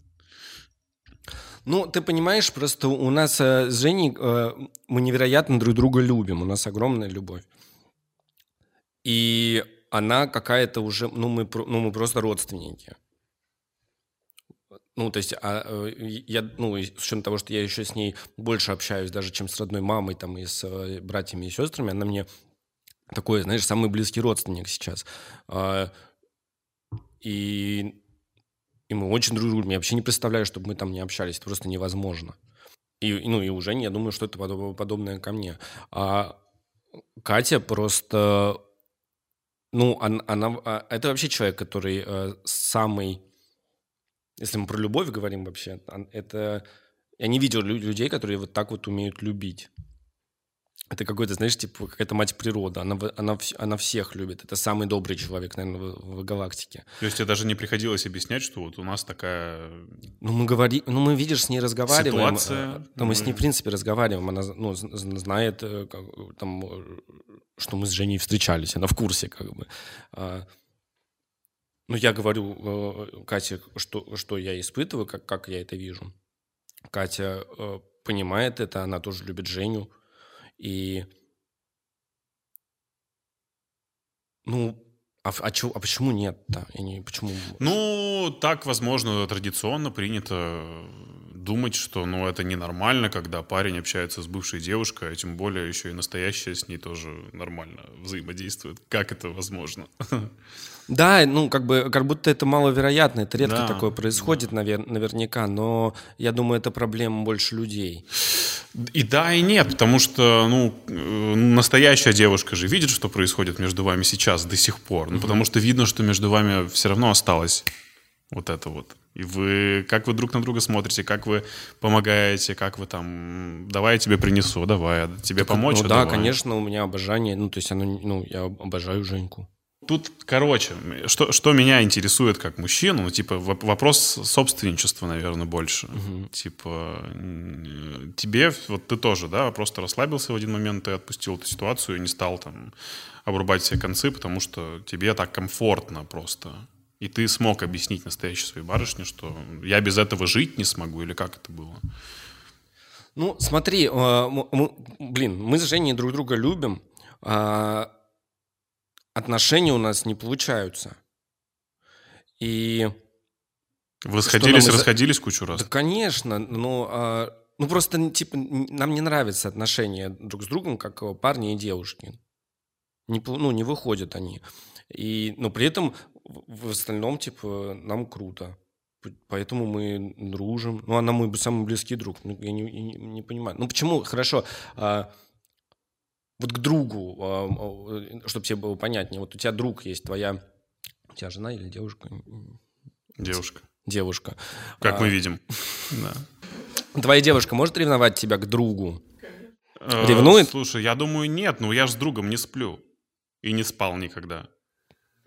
Ну, ты понимаешь, просто у нас э, с Женей э, мы невероятно друг друга любим. У нас огромная любовь. И она какая-то уже... Ну, мы, ну, мы просто родственники. Ну, то есть, а, э, я, ну, с учетом того, что я еще с ней больше общаюсь, даже чем с родной мамой, там, и с э, братьями и сестрами, она мне такой, знаешь, самый близкий родственник сейчас. А, и, и мы очень дружим. Я вообще не представляю, чтобы мы там не общались. Это просто невозможно. И, ну, и уже я думаю, что это подоб- подобное ко мне. А Катя просто... Ну, она, она- а, это вообще человек, который э, самый... Если мы про любовь говорим вообще, это... Я не видел лю- людей, которые вот так вот умеют любить. Это какой-то, знаешь, типа какая-то мать природа. Она, она, она всех любит. Это самый добрый человек, наверное, в, в галактике. То есть тебе даже не приходилось объяснять, что вот у нас такая... Ну, мы говорим, ну, мы, видишь, с ней разговариваем. Ситуация, э, Да, мы с ней, в принципе, разговариваем. Она, ну, знает, э, как, там, э, что мы с Женей встречались. Она в курсе, как бы. Ну, я говорю э, Кате, что, что я испытываю, как, как я это вижу. Катя э, понимает это, она тоже любит Женю. И... Ну, а, а, чё- а почему нет-то? Я не, почему... Ну, так, возможно, традиционно принято думать, что ну, это ненормально, когда парень общается с бывшей девушкой, а тем более еще и настоящая с ней тоже нормально взаимодействует. Как это возможно? Да, ну, как бы, как будто это маловероятно, это редко Да, такое происходит, навер- наверняка, но я думаю, это проблема больше людей. И да, и нет, потому что, ну, э, настоящая девушка же видит, что происходит между вами сейчас до сих пор. Ну, потому что видно, что между вами все равно осталось вот это вот. И вы, как вы друг на друга смотрите, как вы помогаете, как вы там, давай я тебе принесу, давай, тебе помочь, ну а да, давай. конечно, у меня обожание, ну, то есть оно, ну, я обожаю Женьку. Тут, короче, что, что меня интересует как мужчину, ну, типа, воп- вопрос собственничества, наверное, больше. Типа, м, тебе, вот ты тоже, да, просто расслабился в один момент, ты отпустил эту ситуацию и не стал там обрубать все концы, потому что тебе так комфортно просто. И ты смог объяснить настоящей своей барышне, что я без этого жить не смогу, или как это было? Ну, смотри, э, мы- блин, мы с Женей друг друга любим, а отношения у нас не получаются. И Вы сходились, нам расходились кучу раз? Да, конечно, но а, ну просто типа нам не нравятся отношения друг с другом, как э, парни и девушки. Не, ну, не выходят они. И, но при этом в остальном, типа, нам круто. Поэтому мы дружим. Ну, она мой самый близкий друг. Ну, я не, не- не понимаю. Ну, почему? Хорошо. а, вот к другу, чтобы тебе было понятнее. Вот у тебя друг есть, твоя... У тебя жена или девушка? Девушка. Девушка. Как А, мы видим. Да. Твоя девушка может ревновать тебя к другу? Э, Ревнует? Слушай, я думаю, нет. Ну, я же с другом не сплю. И не спал никогда.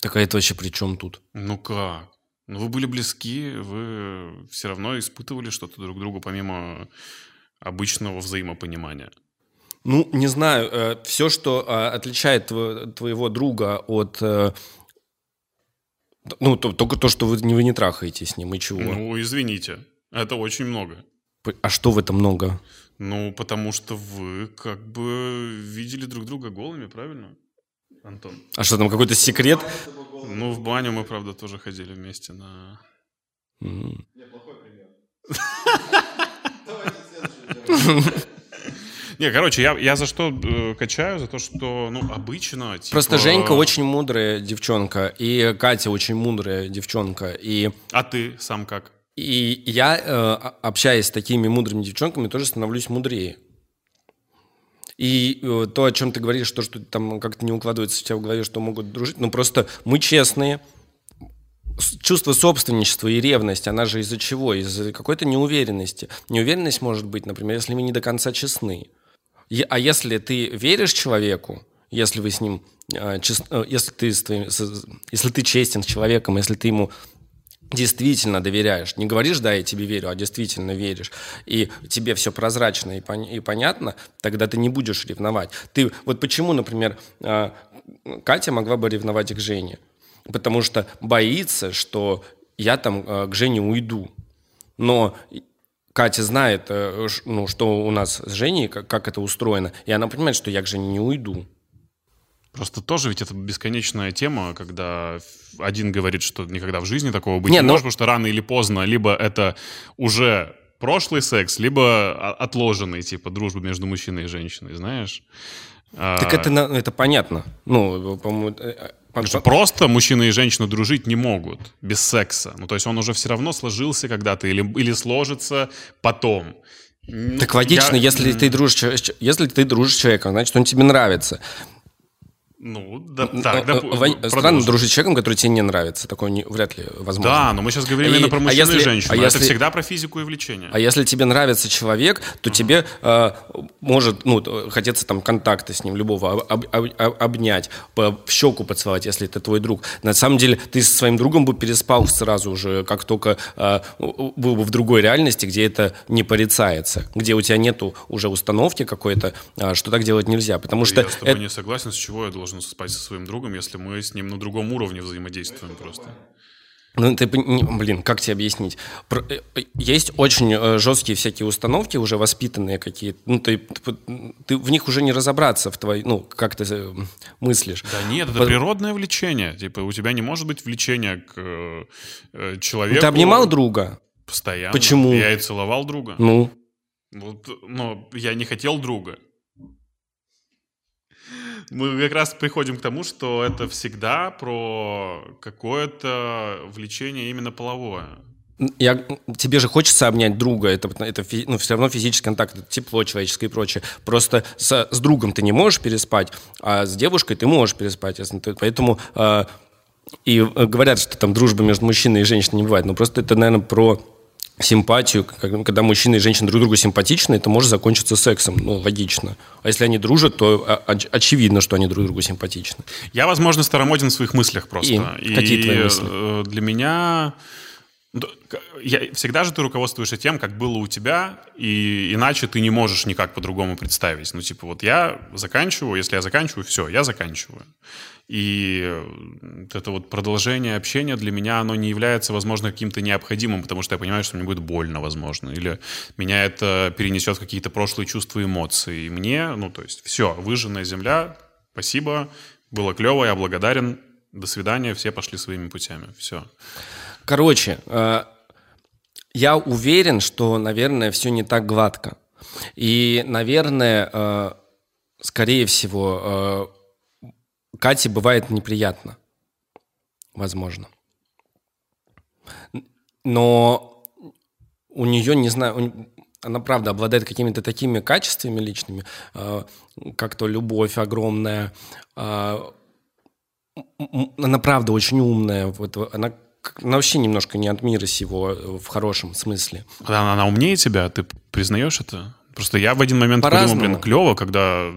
Так а это вообще при чем тут? Ну как? Ну, вы были близки, вы все равно испытывали что-то друг другу, помимо обычного взаимопонимания. Ну, не знаю, все, что э, отличает тво- твоего друга от... э, Ну, то- только то, что вы не, вы не трахаете с ним, и чего? Ну, извините, это очень много. А что в этом много? Ну, потому что вы как бы видели друг друга голыми, правильно, Антон? А что там, какой-то секрет? Ну, в баню мы, правда, тоже ходили вместе на... М. <laughs> Не, короче, я, я за что э, качаю? За то, что, ну, обычно... Типа... Просто Женька очень мудрая девчонка, и Катя очень мудрая девчонка, и... А ты сам как? И я, э, общаясь с такими мудрыми девчонками, тоже становлюсь мудрее. И э, то, о чем ты говоришь, то, что там как-то не укладывается у тебя в голове, что могут дружить, ну просто мы честные. Чувство собственничества и ревность, она же из-за чего? Из-за какой-то неуверенности. Неуверенность может быть, например, если мы не до конца честны. А если ты веришь человеку, если вы с ним, э, чес- э, если ты с твоим- с- если ты честен с человеком, если ты ему действительно доверяешь. Не говоришь, да, я тебе верю, а действительно веришь. И тебе все прозрачно и, пон- и понятно, тогда ты не будешь ревновать. Ты, вот почему, например, э, Катя могла бы ревновать к Жене? Потому что боится, что я там э, к Жене уйду. Но Катя знает, э, ну, что у нас с Женей, как это устроено, и она понимает, что я к Жене не уйду. Просто тоже ведь это бесконечная тема, когда один говорит, что никогда в жизни такого быть Не, не, ну- может, потому что рано или поздно либо это уже прошлый секс, либо отложенный, типа, дружба между мужчиной и женщиной, знаешь? А, Так это, на- это понятно. Ну, по-моему... э, э, потому что просто мужчина и женщина дружить не могут без секса. Ну, то есть он уже все равно сложился когда-то или, или сложится потом. Ну, Так логично, я- если ты дружишь, ч- если ты дружишь с человеком, значит, он тебе нравится. Ну, да, Э, так, э, допу- Вань, продолжим. Странно дружить с человеком, который тебе не нравится. Такое не- вряд ли возможно. Да, но мы сейчас говорим И- именно про а мужчину если- и женщину. а Это если- всегда про физику и влечение. А если тебе нравится человек, то тебе э, может ну, хотеться там контакта с ним, любого, об- об- об- обнять, по- в щеку поцеловать, если это твой друг. На самом деле ты со своим другом бы переспал сразу уже, как только э, был бы в другой реальности, где это не порицается, где у тебя нету уже установки какой-то, а, что так делать нельзя. Потому что Я с тобой это- не согласен, с чего я должен спать со своим другом, если мы с ним на другом уровне взаимодействуем просто. Ну, ты, блин, как тебе объяснить? Э, э, есть очень э, жесткие всякие установки, уже воспитанные какие-то. Ну, ты, ты, ты в них уже не разобраться, в твоей, ну, как ты мыслишь. Да нет, это По- природное влечение. Типа у тебя не может быть влечения к э, человеку. Ты обнимал друга? Постоянно. Почему? Я и целовал друга. Ну, Вот, но я не хотел друга. Мы как раз приходим к тому, что это всегда про какое-то влечение именно половое. я, тебе же хочется обнять друга, это, это ну, все равно физический контакт, это тепло человеческое и прочее. Просто с, с другом ты не можешь переспать, а с девушкой ты можешь переспать. ты- поэтому э, и э, говорят, что там дружба между мужчиной и женщиной не бывает. Но просто это, наверное, про симпатию. Как- Когда мужчина и женщина друг другу симпатичны, это может закончиться сексом. Ну, логично. А если они дружат, то а, оч- очевидно, что они друг другу симпатичны. Я, возможно, старомоден в своих мыслях просто. И какие твои мысли? э, Для меня... Я, всегда же ты руководствуешься тем, как было у тебя, и иначе ты не можешь никак по-другому представить. Ну, типа, вот я заканчиваю, если я заканчиваю, все, я заканчиваю. И э, это вот продолжение общения для меня, оно не является, возможно, каким-то необходимым, потому что я понимаю, что мне будет больно, возможно, или меня это перенесет какие-то прошлые чувства эмоции. И мне, ну, то есть, все, выжженная земля, спасибо, было клево, я благодарен, до свидания, все пошли своими путями, все. Короче, э, я уверен, что, наверное, все не так гладко. И, наверное, э, скорее всего, Кате бывает неприятно. Возможно. Но у нее, не знаю, она правда обладает какими-то такими качествами личными, э, как то любовь огромная, м- она правда очень умная. Вот, она, она вообще немножко не от мира сего э, в хорошем смысле. Она, она умнее тебя, ты признаешь это? Просто я в один момент подумал, По-разному. блин, клево, когда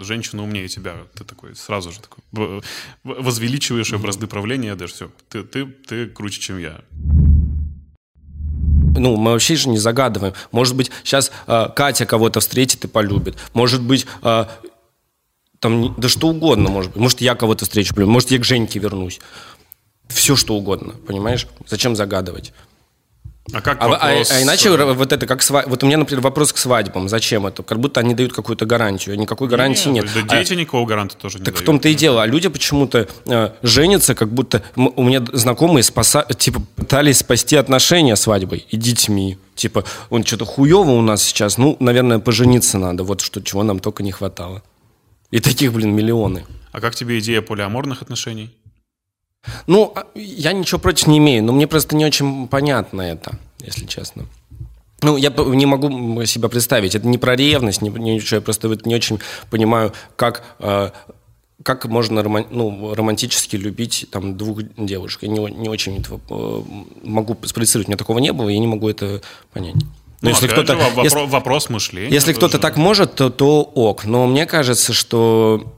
женщина умнее тебя. Ты такой сразу же такой возвеличиваешь ее бразды правления, даже все. Ты, ты, ты круче, чем я. Ну, мы вообще же не загадываем. Может быть, сейчас Катя кого-то встретит и полюбит. Может быть, э, там, да что угодно, может быть. Может, я кого-то встречу, может, я к Женьке вернусь. Все, что угодно, понимаешь? Зачем загадывать? А как А, а- вопрос... а иначе э, вот это как сва... Вот у меня, например, вопрос к свадьбам. Зачем это? Как будто они дают какую-то гарантию. а Никакой гарантии нет. Да А- дети никакого гаранта тоже не Так в дают. том-то и дело. А люди почему-то э, женятся, как будто у меня знакомые спаса... типа пытались спасти отношения свадьбой и детьми. Типа, он что-то хуево у нас сейчас. Ну, наверное, пожениться надо. Вот что, чего нам только не хватало. И таких, блин, миллионы. А как тебе идея полиаморных отношений? Ну, а, я ничего против не имею, но мне просто не очень понятно это, если честно. Ну, я не могу себя представить. Это не про ревность, не, ничего. Я просто вот не очень понимаю, как, э, как можно роман- ну, романтически любить там, двух девушек. Я не, не очень этого э, могу спроецировать. У меня такого не было, я не могу это понять. Но Ну, если опять кто-то, же, во- если- вопро- вопрос мышления. если кто-то так может, то, то ок. Но мне кажется, что...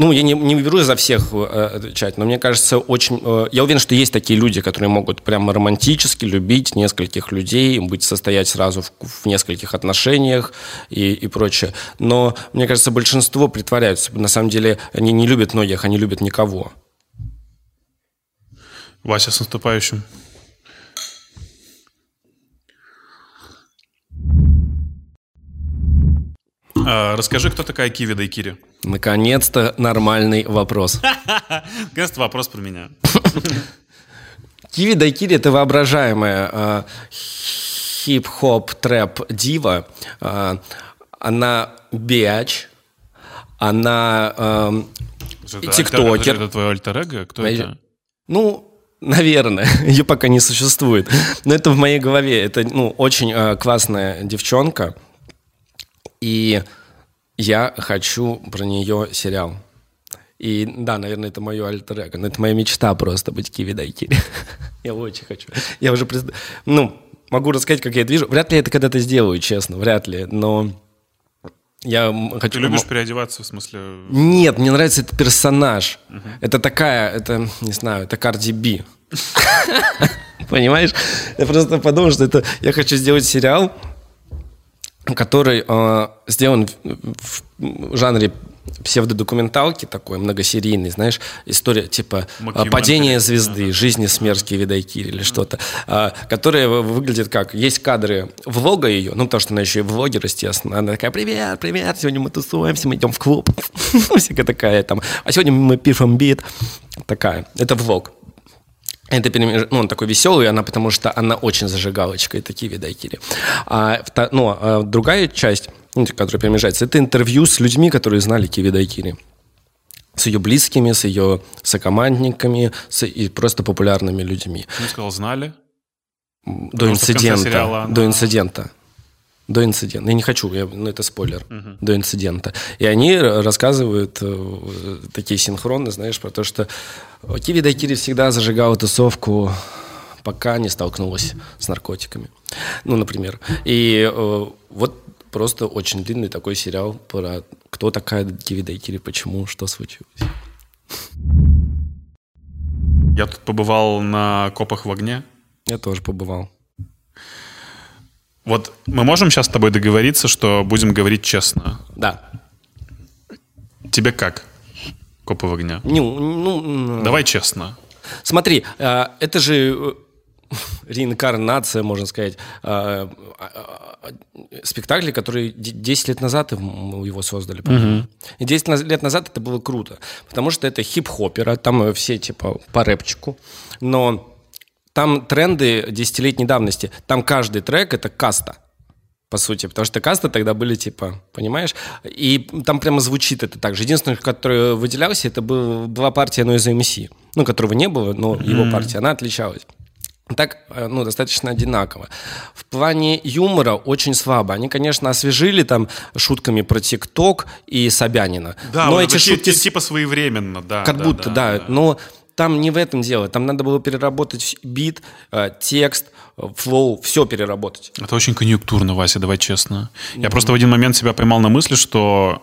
Ну, я не, не беру за всех э, отвечать, но мне кажется, очень... э, я уверен, что есть такие люди, которые могут прямо романтически любить нескольких людей, быть, состоять сразу в, в нескольких отношениях и, и прочее. Но, мне кажется, большинство притворяются. На самом деле, они не любят многих, они любят никого. Вася, с наступающим. А, расскажи, кто такая Киви Дайкири? Наконец-то нормальный вопрос. <laughs> Наконец-то вопрос про меня. Киви Дайкири это воображаемая э, хип-хоп трэп дива. Э, она биач, она эм, альтер- тиктокер. Это твой альтер-эго? Кто Мои- это? Ну, наверное, <laughs> ее пока не существует. Но это в моей голове. Это ну, очень э, классная девчонка. И я хочу про нее сериал. И да, наверное, это мое альтер эго, но это моя мечта просто быть Киви Дайкири. <laughs> Я очень хочу. Я уже, пред- ну, могу рассказать, как я это вижу. Вряд ли я это когда-то сделаю, честно, вряд ли, но я хочу... Ты любишь переодеваться, в смысле... Нет, мне нравится этот персонаж. Это такая, это, не знаю, это Карди Би. <laughs> Понимаешь? Я просто подумал, что это... Я хочу сделать сериал, который э, сделан в, в жанре псевдодокументалки такой, многосерийный, знаешь, история типа э. «Падение звезды», «Жизни смерти Видайкири» или что-то, э, которая вы- выглядит как... Есть кадры влога ее, ну, потому что она еще и влогер, естественно. Она такая, привет, привет, сегодня мы тусуемся, мы идем в клуб. <laughs> Всякая такая там. А сегодня мы пишем бит. Такая. Это влог. Это перемеж- ну, он такой веселый, она, потому что она очень зажигалочка, и такие видайкири. А, вта- ну, а другая часть, ну, которая перемежается, это интервью с людьми, которые знали Киви Дайкири. С ее близкими, с ее сокомандниками, с и просто популярными людьми. Ну, сказал, знали? До Потому инцидента. сериала она- До инцидента. До инцидента. Я не хочу, я- ну это спойлер. До инцидента. И они рассказывают э, такие синхроны, знаешь, про то, что Киви Дайкири всегда зажигала тусовку, пока не столкнулась с наркотиками. Ну, например. И э, вот просто очень длинный такой сериал про кто такая Киви Дайкири, почему, что случилось. Я тут побывал на копах в огне. Я тоже побывал. Вот мы можем сейчас с тобой договориться, что будем говорить честно. Да. Тебе как? Копы в огне. Ну, ну, Давай честно. Смотри, э, это же э, <laughs> реинкарнация, можно сказать, э, э, э, спектакля, который де- 10 лет назад его создали. по-моему. И 10 наз- лет назад это было круто, потому что это хип-хопера, там э, все типа по рэпчику, но там тренды десятилетней давности, там каждый трек — это каста по сути, потому что касты тогда были типа, понимаешь? И там прямо звучит это так же. Единственное, который выделялся, это был, была партия Noise MC, ну, которого не было, но его партия, она отличалась. Так, э, ну, достаточно одинаково. В плане юмора очень слабо. Они, конечно, освежили там шутками про ТикТок и Собянина. но вот эти шутки... ти- типа своевременно, да. Как да, будто, да, да. Но там не в этом дело. Там надо было переработать бит, э, текст, флоу, все переработать. Это очень конъюнктурно, Вася, давай честно. Я просто в один момент себя поймал на мысли, что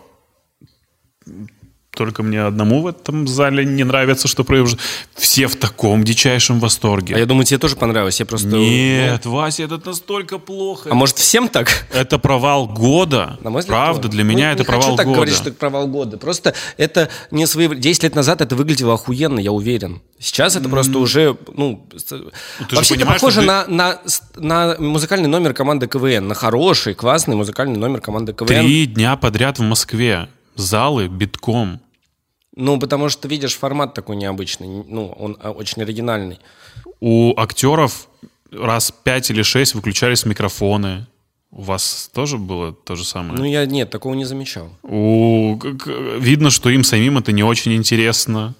только мне одному в этом зале не нравится, что происходит. Все в таком дичайшем восторге. А я думаю, тебе тоже понравилось. Я просто... Нет, Вася, это настолько плохо. А может, всем так? Это провал года. <laughs> На мой взгляд, Правда, для меня Ну, это не провал хочу так года. говорить, что это провал года. Просто это не свои... 10 лет назад это выглядело охуенно, я уверен. Сейчас это просто уже, ну... с- же Вообще это похоже что на, на, на музыкальный номер команды КВН, на хороший, классный музыкальный номер команды КВН. Три дня подряд в Москве. Залы битком. Ну, потому что, видишь, формат такой необычный, ну, он а, очень оригинальный. У актеров раз пять или шесть выключались микрофоны. У вас тоже было то же самое? Ну, я, нет, такого не замечал. У... Видно, что им самим это не очень интересно.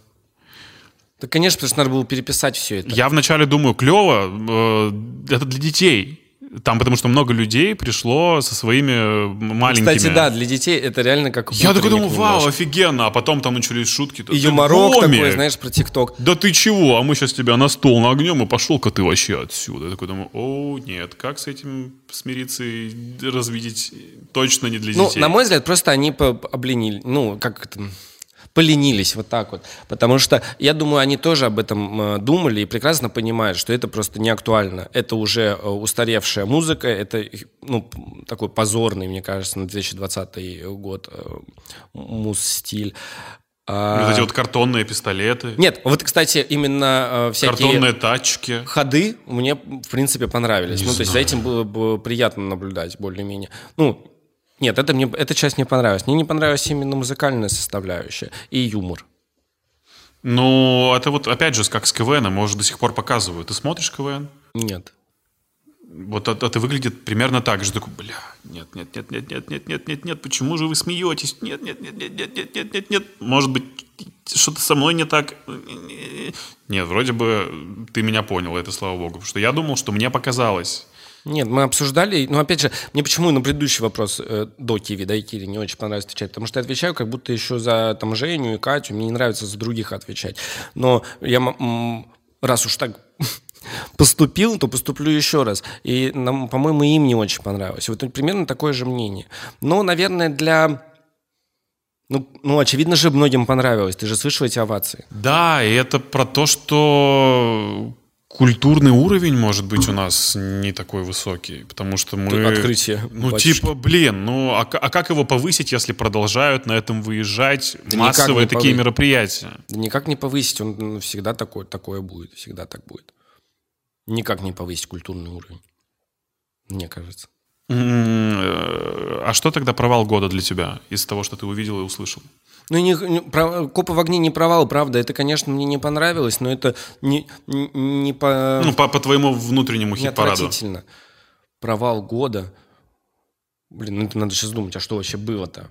Да, конечно, потому что надо было переписать все это. Я вначале думаю, клево, э, это для детей. Там потому что много людей пришло со своими э, маленькими. Кстати, да, для детей это реально как Я такой думаю, вау, офигенно. А потом там начались шутки. И юморок такой, знаешь, про ТикТок. Да ты чего? А мы сейчас тебя на стол нагнем, и пошел-ка ты вообще отсюда. Я такой думаю, о, нет, как с этим смириться и развидеть? Точно не для Ну, детей. на мой взгляд, просто они обленили, ну, как это, поленились вот так вот. Потому что, я думаю, они тоже об этом э, думали и прекрасно понимают, что это просто не актуально. Это уже э, устаревшая музыка, это, ну, п- такой позорный, мне кажется, на 2020 год э, муз-стиль. А, Вот эти вот картонные пистолеты, Нет, вот, кстати, именно э, всякие... картонные тачки. ходы мне, в принципе, понравились. ну, то есть за этим было бы приятно наблюдать, более-менее. Ну, нет, это мне, эта часть мне понравилась. Мне не понравилась именно музыкальная составляющая и юмор. Ну, это вот опять же, как с КВН, может, до сих пор показывают. Ты смотришь КВН? Нет. Вот это, это выглядит примерно так же. Такой, бля, нет, нет, нет, нет, нет, нет, нет, нет, нет, почему же вы смеетесь? Нет, нет, нет, нет, нет, нет, нет, нет, нет. Может быть, что-то со мной не так? Нет, вроде бы ты меня понял, это слава богу. Потому что я думал, что мне показалось. Нет, мы обсуждали, но опять же, мне почему на предыдущий вопрос э, до Киви, да, и Кири не очень понравилось отвечать, потому что я отвечаю как будто еще за там Женю и Катю, мне не нравится за других отвечать. Но я, раз уж так <laughs> поступил, то поступлю еще раз. И, нам, по-моему, им не очень понравилось. Вот примерно такое же мнение. Но, наверное, для... Ну, ну, очевидно же, многим понравилось. Ты же слышал эти овации. Да, и это про то, что культурный уровень, может быть, у нас не такой высокий, потому что мы... Открытие, Ну, батюшки. типа, блин, ну, а, а как его повысить, если продолжают на этом выезжать Да массовые такие повы- мероприятия? Да никак не повысить, он ну, всегда такое, такое будет, всегда так будет. Никак не повысить культурный уровень, мне кажется. Э, А что тогда провал года для тебя из того, что ты увидел и услышал? Ну, не, не- про- «Копы в огне» не провал, правда. Это, конечно, мне не понравилось, но это не, не, не по... Ну, по, по твоему внутреннему не хит-параду. отвратительно. Провал года. Блин, ну это надо сейчас думать, а что вообще было-то?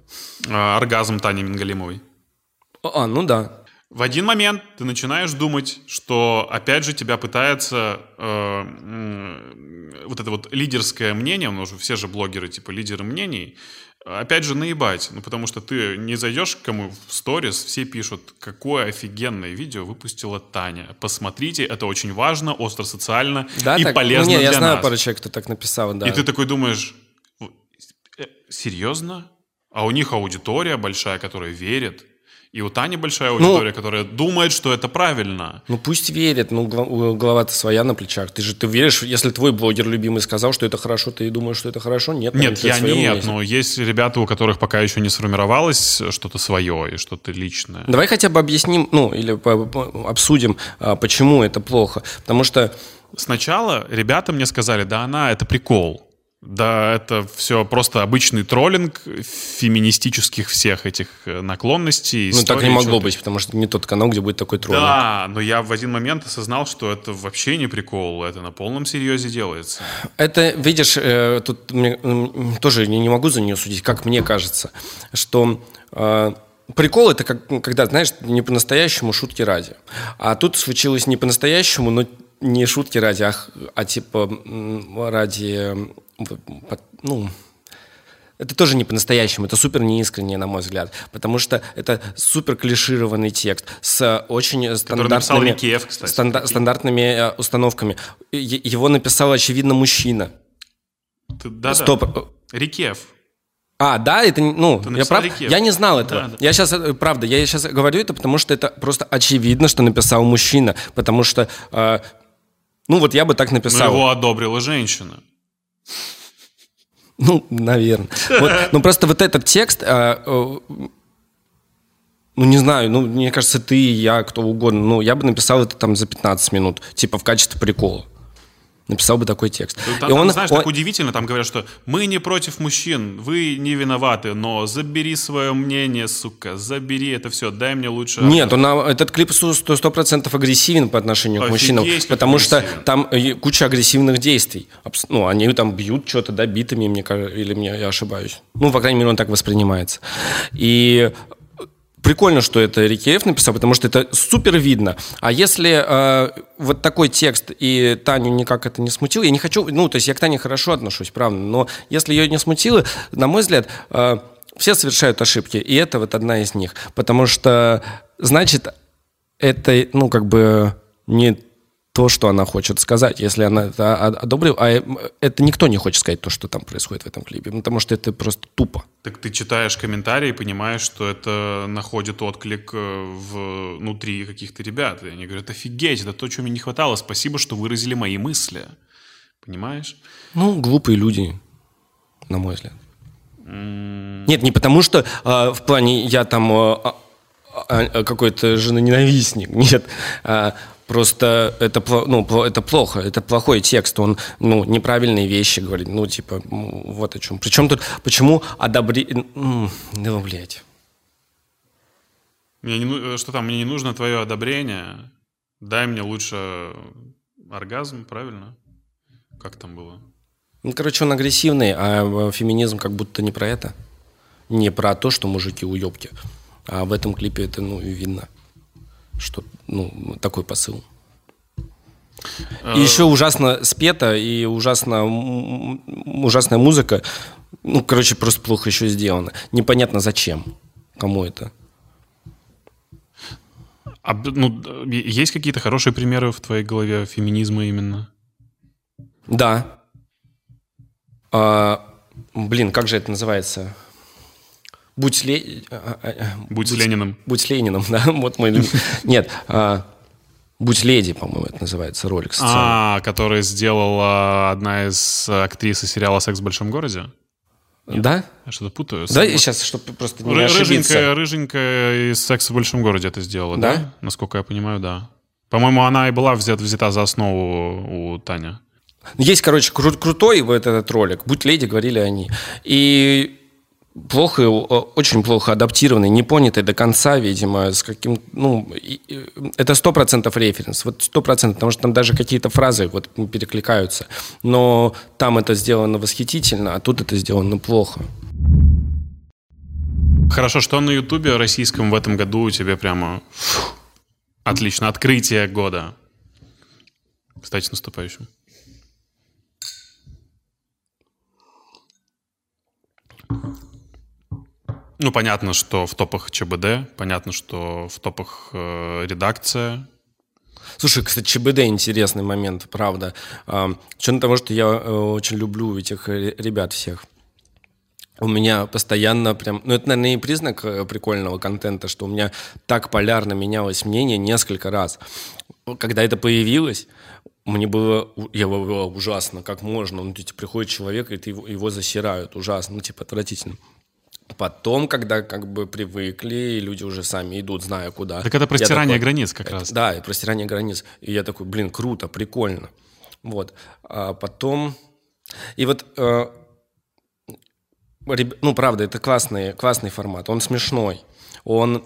А, Оргазм Тани Мингалимовой. А, ну да. В один момент ты начинаешь думать, что опять же тебя пытается э, м, вот это вот лидерское мнение, ну все же блогеры типа лидеры мнений, опять же наебать, ну потому что ты не зайдешь к кому в сторис, все пишут, какое офигенное видео выпустила Таня. Посмотрите, это очень важно, остро социально Да, и так? полезно ну, не, для я знаю пару человек, кто так написал, да. И ты такой думаешь, «Э, серьезно? А у них аудитория большая, которая верит. И у Тани большая Ну, аудитория, которая думает, что это правильно. Ну пусть верит, ну голова-то своя на плечах. Ты же ты веришь, если твой блогер любимый сказал, что это хорошо, ты думаешь, что это хорошо? Нет, Нет, я нет, мнение. но есть ребята, у которых пока еще не сформировалось что-то свое и что-то личное. Давай хотя бы объясним, ну, или обсудим, а, почему это плохо. Потому что, Сначала ребята мне сказали, да она, это прикол. Да, это все просто обычный троллинг феминистических всех этих э, наклонностей. ну, так не могло быть, потому что не тот канал, где будет такой троллинг. Да, но я в один момент осознал, что это вообще не прикол, это на полном серьезе делается. Это, видишь, э, тут мне, тоже не могу за нее судить, как мне кажется, что э, прикол это как, когда, знаешь, не по-настоящему шутки ради. А тут случилось не по-настоящему, но не шутки ради, а, а типа ради, ну, это тоже не по-настоящему, это супер неискренне, на мой взгляд, потому что это супер клишированный текст с очень стандартными, кстати. станда- стандартными э, установками. Его написал, очевидно, мужчина. Ты- да, да. Стоп. Рикев. А, да, это, ну, я написал прав? Рикев. Я не знал этого. Да, да. Я сейчас, правда, я сейчас говорю это, потому что это просто очевидно, что написал мужчина, потому что, э, ну, вот я бы так Но написал. его одобрила женщина. Ну, наверное. Вот, ну, просто вот этот текст, э, э, ну, не знаю, ну, мне кажется, ты, я, кто угодно, ну, я бы написал это там за 15 минут, типа в качестве прикола. Написал бы такой текст. Там, И он- там, знаешь, он- так удивительно, там говорят, что мы не против мужчин, вы не виноваты, но забери свое мнение, сука, забери это все, дай мне лучше... Нет, он, этот клип сто процентов агрессивен по отношению к Офигеть, мужчинам, как потому что там э, куча агрессивных действий. Ну, они там бьют что-то, да, битами, мне кажется, или мне, я ошибаюсь. Ну, по крайней мере, он так воспринимается. И прикольно, что это Рикеев написал, потому что это супер видно. А если э, вот такой текст и Таню никак это не смутил, я не хочу, ну, то есть я к Тане хорошо отношусь, правда, но если ее не смутило, на мой взгляд, э, все совершают ошибки, и это вот одна из них, потому что, значит, это, ну, как бы не то, что она хочет сказать, если она это одобрила, а э, это никто не хочет сказать то, что там происходит в этом клипе, потому что это просто тупо. Так ты читаешь комментарии и понимаешь, что это находит отклик э, внутри каких-то ребят. И они говорят, офигеть, это то, чего мне не хватало, спасибо, что выразили мои мысли. Понимаешь? Ну, глупые люди, на мой взгляд. Нет, не потому что а, в плане я там а, а, какой-то женоненавистник. <laughs> Нет. а, просто это, ну, это плохо, это плохой текст. Он ну, неправильные вещи говорит. Ну, типа, вот о чем. Причем тут, почему одобри... Ну, блядь. Мне не ну- э, что там, мне не нужно твое одобрение. Дай мне лучше оргазм, правильно? Как там было? Ну, короче, он агрессивный, а э, феминизм как будто не про это. Не про то, что мужики уебки. А в этом клипе это, ну, и видно, что, ну, такой посыл. И еще ужасно спето, и ужасно, ужасная музыка. Ну, короче, просто плохо еще сделано. Непонятно зачем. Кому это? А, ну, есть какие-то хорошие примеры в твоей голове феминизма именно? Да. А, блин, как же это называется? Будь с Ле- а, а, а, Будь с Лениным. Будь с Лениным, <laughs> да, вот мой... любимый. Нет, а, Будь леди, по-моему, это называется ролик. А, который сделала одна из актрис из сериала «Секс в большом городе»? Да? Я что-то путаю. Да, и сейчас, чтобы просто не Ры- ошибиться. Рыженькая, рыженькая из «Секса в большом городе» это сделала, да? Да? Насколько я понимаю, да. По-моему, она и была взята, взята за основу у Таня. Есть, короче, кру- крутой вот этот ролик. Будь леди, говорили они. И плохо, э, очень плохо адаптированный, не понятый до конца, видимо, с каким, ну, это сто процентов референс, вот сто процентов, потому что там даже какие-то фразы вот перекликаются, но там это сделано восхитительно, а тут это сделано плохо. Хорошо, что на Ютубе российском в этом году у тебя прямо фух, отлично. Открытие года. Кстати, с наступающим. Ну, понятно, что в топах ЧБД, понятно, что в топах э, редакция. Слушай, кстати, ЧБД интересный момент, правда. Что того, что я э, очень люблю этих э, ребят всех. У меня постоянно прям... Ну, это, наверное, и признак э, прикольного контента, что у меня так полярно менялось мнение несколько раз. Когда это появилось, мне было... Я было ужасно, как можно. Ну, типа, приходит человек, и его, его засирают. Ужасно, ну, типа, отвратительно. Потом, когда как бы привыкли, и люди уже сами идут, зная куда. Так это простирание такой, границ как это- раз. Да, и простирание границ. И я такой, блин, круто, прикольно. Вот. А потом... И вот... э, Ну, правда, это классный, классный формат. Он смешной. Он...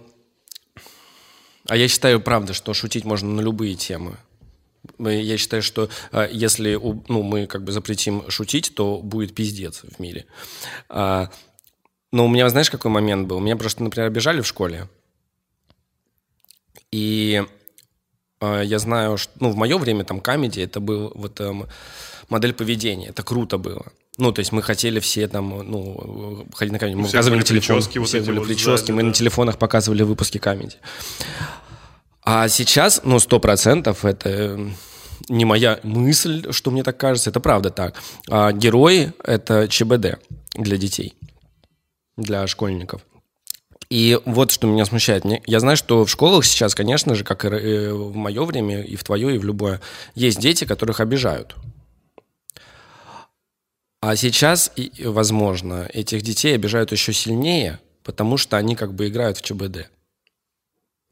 А я считаю, правда, что шутить можно на любые темы. Мы- Я считаю, что э, если ну, мы как бы запретим шутить, то будет пиздец в мире. Но у меня, знаешь, какой момент был? Меня просто, например, обижали в школе. И э, я знаю, что ну, в мое время там камеди это был вот эм, модель поведения. Это круто было. Ну, то есть мы хотели все там, ну, ходить на камеди. Мы показывали телефон. у вот всех были вот прически, сзади, мы да. на телефонах показывали выпуски камеди. А сейчас, ну, сто процентов это э, не моя мысль, что мне так кажется, это правда так. А герои — это ЧБД для детей, для школьников. И вот что меня смущает. Я знаю, что в школах сейчас, конечно же, как и э, в мое время, и в твое, и в любое, есть дети, которых обижают. А сейчас, возможно, этих детей обижают еще сильнее, потому что они как бы играют в ЧБД.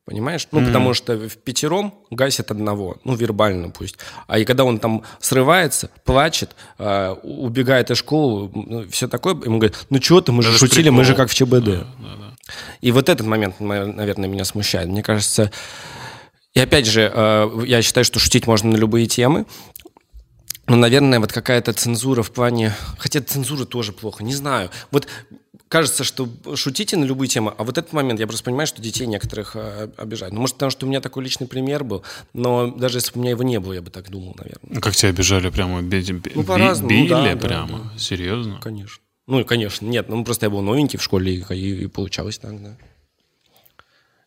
Понимаешь? Ну, потому что в пятером гасят одного, ну, вербально пусть. А и когда он там срывается, плачет, э, убегает из школы, все такое, ему говорят, ну, что ты, мы же Это шутили, мы же прикол. как в ЧБД. И вот этот момент, на- наверное, меня смущает. Мне кажется, и опять же, э, я считаю, что шутить можно на любые темы. Но, наверное, вот какая-то цензура в плане... Хотя цензура тоже плохо, не знаю. Вот кажется, что шутите на любые темы, а вот этот момент, я просто понимаю, что детей некоторых э, обижают. Ну, может, потому что у меня такой личный пример был, но даже если бы у меня его не было, я бы так думал, наверное. Ну, Как тебя обижали прямо? би- би- Ну, по-разному, Били да, да, прямо? Серьезно? Конечно. Ну, конечно, нет, ну, просто я был новенький в школе, и, и- и получалось так, да.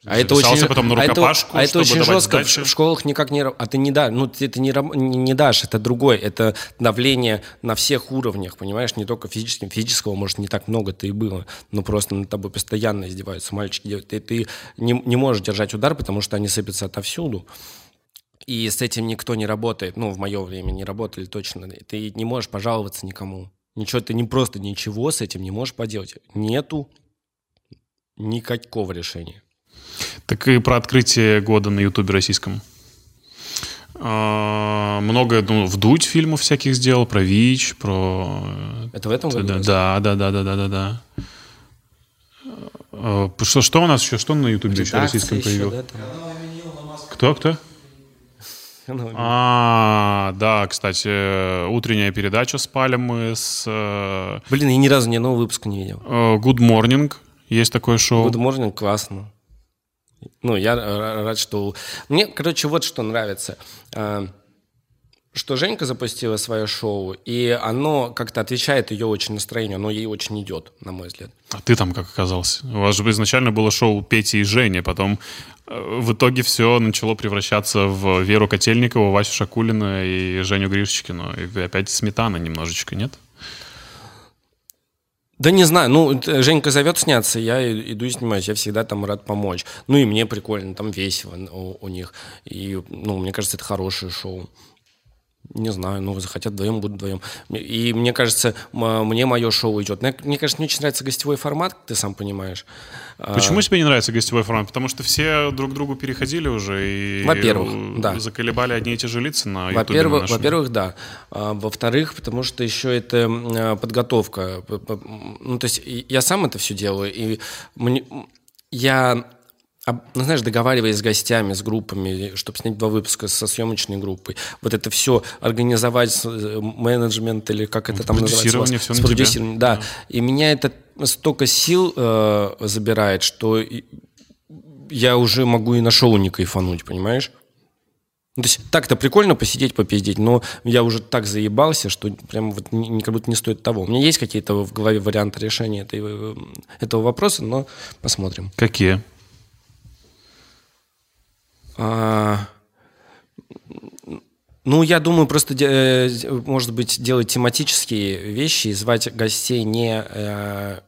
А это очень, потом на а это- рукопашку, а это, чтобы очень давать жестко. В, сдачи? в школах никак не... А ты не да, ну ты это не, не, дашь, это другой. Это давление на всех уровнях, понимаешь? Не только физическим. Физического, может, не так много-то и было. Но просто над тобой постоянно издеваются мальчики. девочки. Ты, ты не, не можешь держать удар, потому что они сыпятся отовсюду. И с этим никто не работает. Ну, в мое время не работали точно. Ты не можешь пожаловаться никому. Ничего, ты не просто ничего с этим не можешь поделать. Нету никакого решения. Так и про открытие года на Ютубе российском. А, Много, ну, вдуть фильмов всяких сделал, про ВИЧ, про... Это в этом году? Да, да, да, да, да, да, да. Что, что у нас еще, что на Ютубе еще российском появилось? Кто, кто? А, да, кстати, утренняя передача спали мы с э, Блин, я ни разу ни одного выпуска не видел. э, Good Morning. Есть такое шоу. Good morning, классно. Ну, я рад, что... Мне, короче, вот что нравится. А, Что Женька запустила свое шоу, и оно как-то отвечает ее очень настроению, оно ей очень идет, на мой взгляд. А ты там как оказался? У вас же изначально было шоу Пети и Жени, потом э, в итоге все начало превращаться в Веру Котельникову, Васю Шакулина и Женю Гришчикину. И опять сметана немножечко, нет? Да не знаю, ну, Женька зовет сняться, я иду и снимаюсь, я всегда там рад помочь. Ну, и мне прикольно, там весело у, у них. И, ну, мне кажется, это хорошее шоу. Не знаю, ну, захотят вдвоем, будут вдвоем. И мне кажется, мне мое шоу идет. Мне, мне кажется, мне очень нравится гостевой формат, ты сам понимаешь. А, Почему тебе не нравится гостевой формат? Потому что все друг к другу переходили уже и Во-первых, да. заколебали одни и те же лица на. Во-первых, во-первых, да. А, во-вторых, потому что еще это а, подготовка. Ну, то есть я сам это все делаю, и мне, я, ну, знаешь, договариваясь с гостями, с группами, чтобы снять два выпуска со съемочной группой, вот это все организовать, э, менеджмент или как это там называется? у вас? Продюсирование всё С на тебя. продюсированием, да. И меня это столько сил э, забирает, что я уже могу и на шоу не кайфануть, понимаешь? Ну, то есть так-то прикольно посидеть, попиздеть, но я уже так заебался, что прям вот ни, ни- как будто не стоит того. У меня есть какие-то в голове варианты решения этой, э, этого вопроса, но посмотрим. Какие? А, ну, я думаю, просто, э, может быть, делать тематические вещи и звать гостей не, э,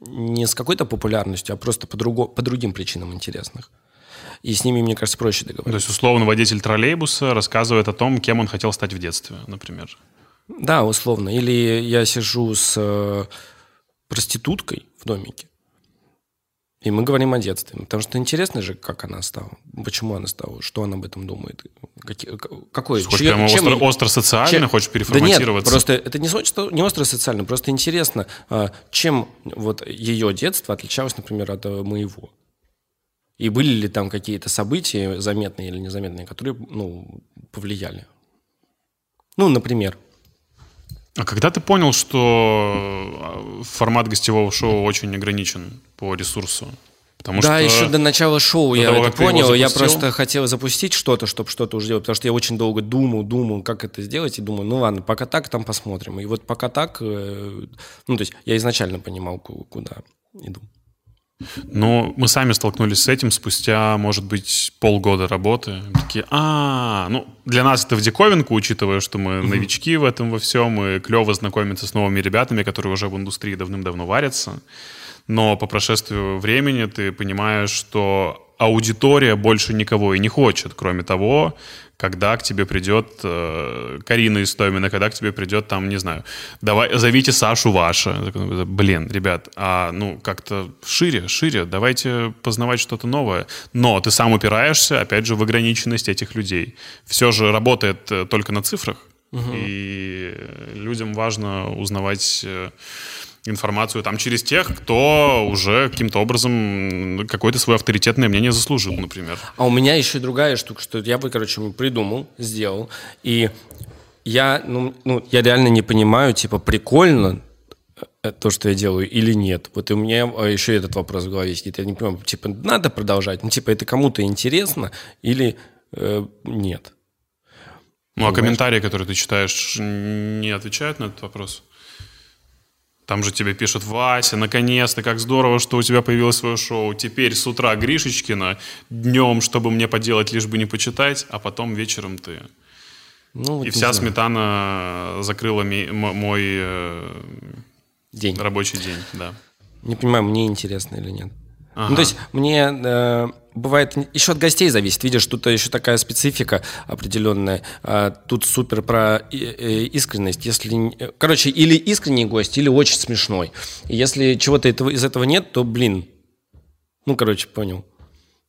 не с какой-то популярностью, а просто по, друго- по другим причинам интересных. И с ними, мне кажется, проще То договориться. есть, условно, водитель троллейбуса рассказывает о том, кем он хотел стать в детстве, например. Да, условно. Или я сижу с э, проституткой в домике, и мы говорим о детстве. Потому что интересно же, как она стала, почему она стала, что она об этом думает. Какие- какой, Хочешь чье- прямо чем остро, остро социально, чем- хочешь Да нет, переформатироваться? просто это не, остро- не остро социально, просто интересно, а, чем вот ее детство отличалось, например, от э, моего. И были ли там какие-то события, заметные или незаметные, которые ну, повлияли. Ну, например. А когда ты понял, что э, формат гостевого шоу очень ограничен по ресурсу? Потому да, что... еще до начала шоу до я того, это понял. Я просто хотел запустить что-то, чтобы что-то уже делать, потому что я очень долго думал, думал, как это сделать, и думаю, ну ладно, пока так, там посмотрим. И вот пока так, э, ну то есть я изначально понимал, ку- куда иду. Ну, мы сами столкнулись с этим спустя, может быть, полгода работы. Такие, а, ну, для нас это в диковинку, учитывая, что мы новички в этом во всем, и клево знакомиться с новыми ребятами, которые уже в индустрии давным-давно варятся. Но по прошествию времени ты понимаешь, что аудитория больше никого и не хочет, кроме того, когда к тебе придет э, Карина Истомина, когда к тебе придет там, не знаю, давай, зовите Сашу Ваша. Блин, ребят, а ну как-то шире, шире, давайте познавать что-то новое. Но ты сам упираешься, опять же, в ограниченность этих людей. Все же работает э, только на цифрах, и людям важно узнавать э, информацию там через тех, кто уже каким-то образом какое-то свое авторитетное мнение заслужил, например. А у меня еще другая штука, что я бы, короче, придумал, сделал, и я, ну, ну, я реально не понимаю, типа, прикольно э, то, что я делаю, или нет. Вот и у меня э, еще этот вопрос в голове сидит. Я не понимаю, типа, надо продолжать? Ну, типа, это кому-то интересно или э, нет? Ну, а Понимаешь? комментарии, которые ты читаешь, не отвечают на этот вопрос? Там же тебе пишут, Вася, наконец-то, как здорово, что у тебя появилось свое шоу. Теперь с утра Гришечкина, днем, чтобы мне поделать, лишь бы не почитать, а потом вечером ты. Ну, вот И вся знаю. сметана закрыла ми- мой э, День. рабочий день, да. Не понимаю, мне интересно или нет. Ага. Ну, то есть мне э, бывает еще от гостей зависит. Видишь, тут еще такая специфика определенная. А, тут супер про и- э, искренность. Если, э, короче, или искренний гость, или очень смешной. И если чего-то этого, из этого нет, то, блин, ну, короче, понял.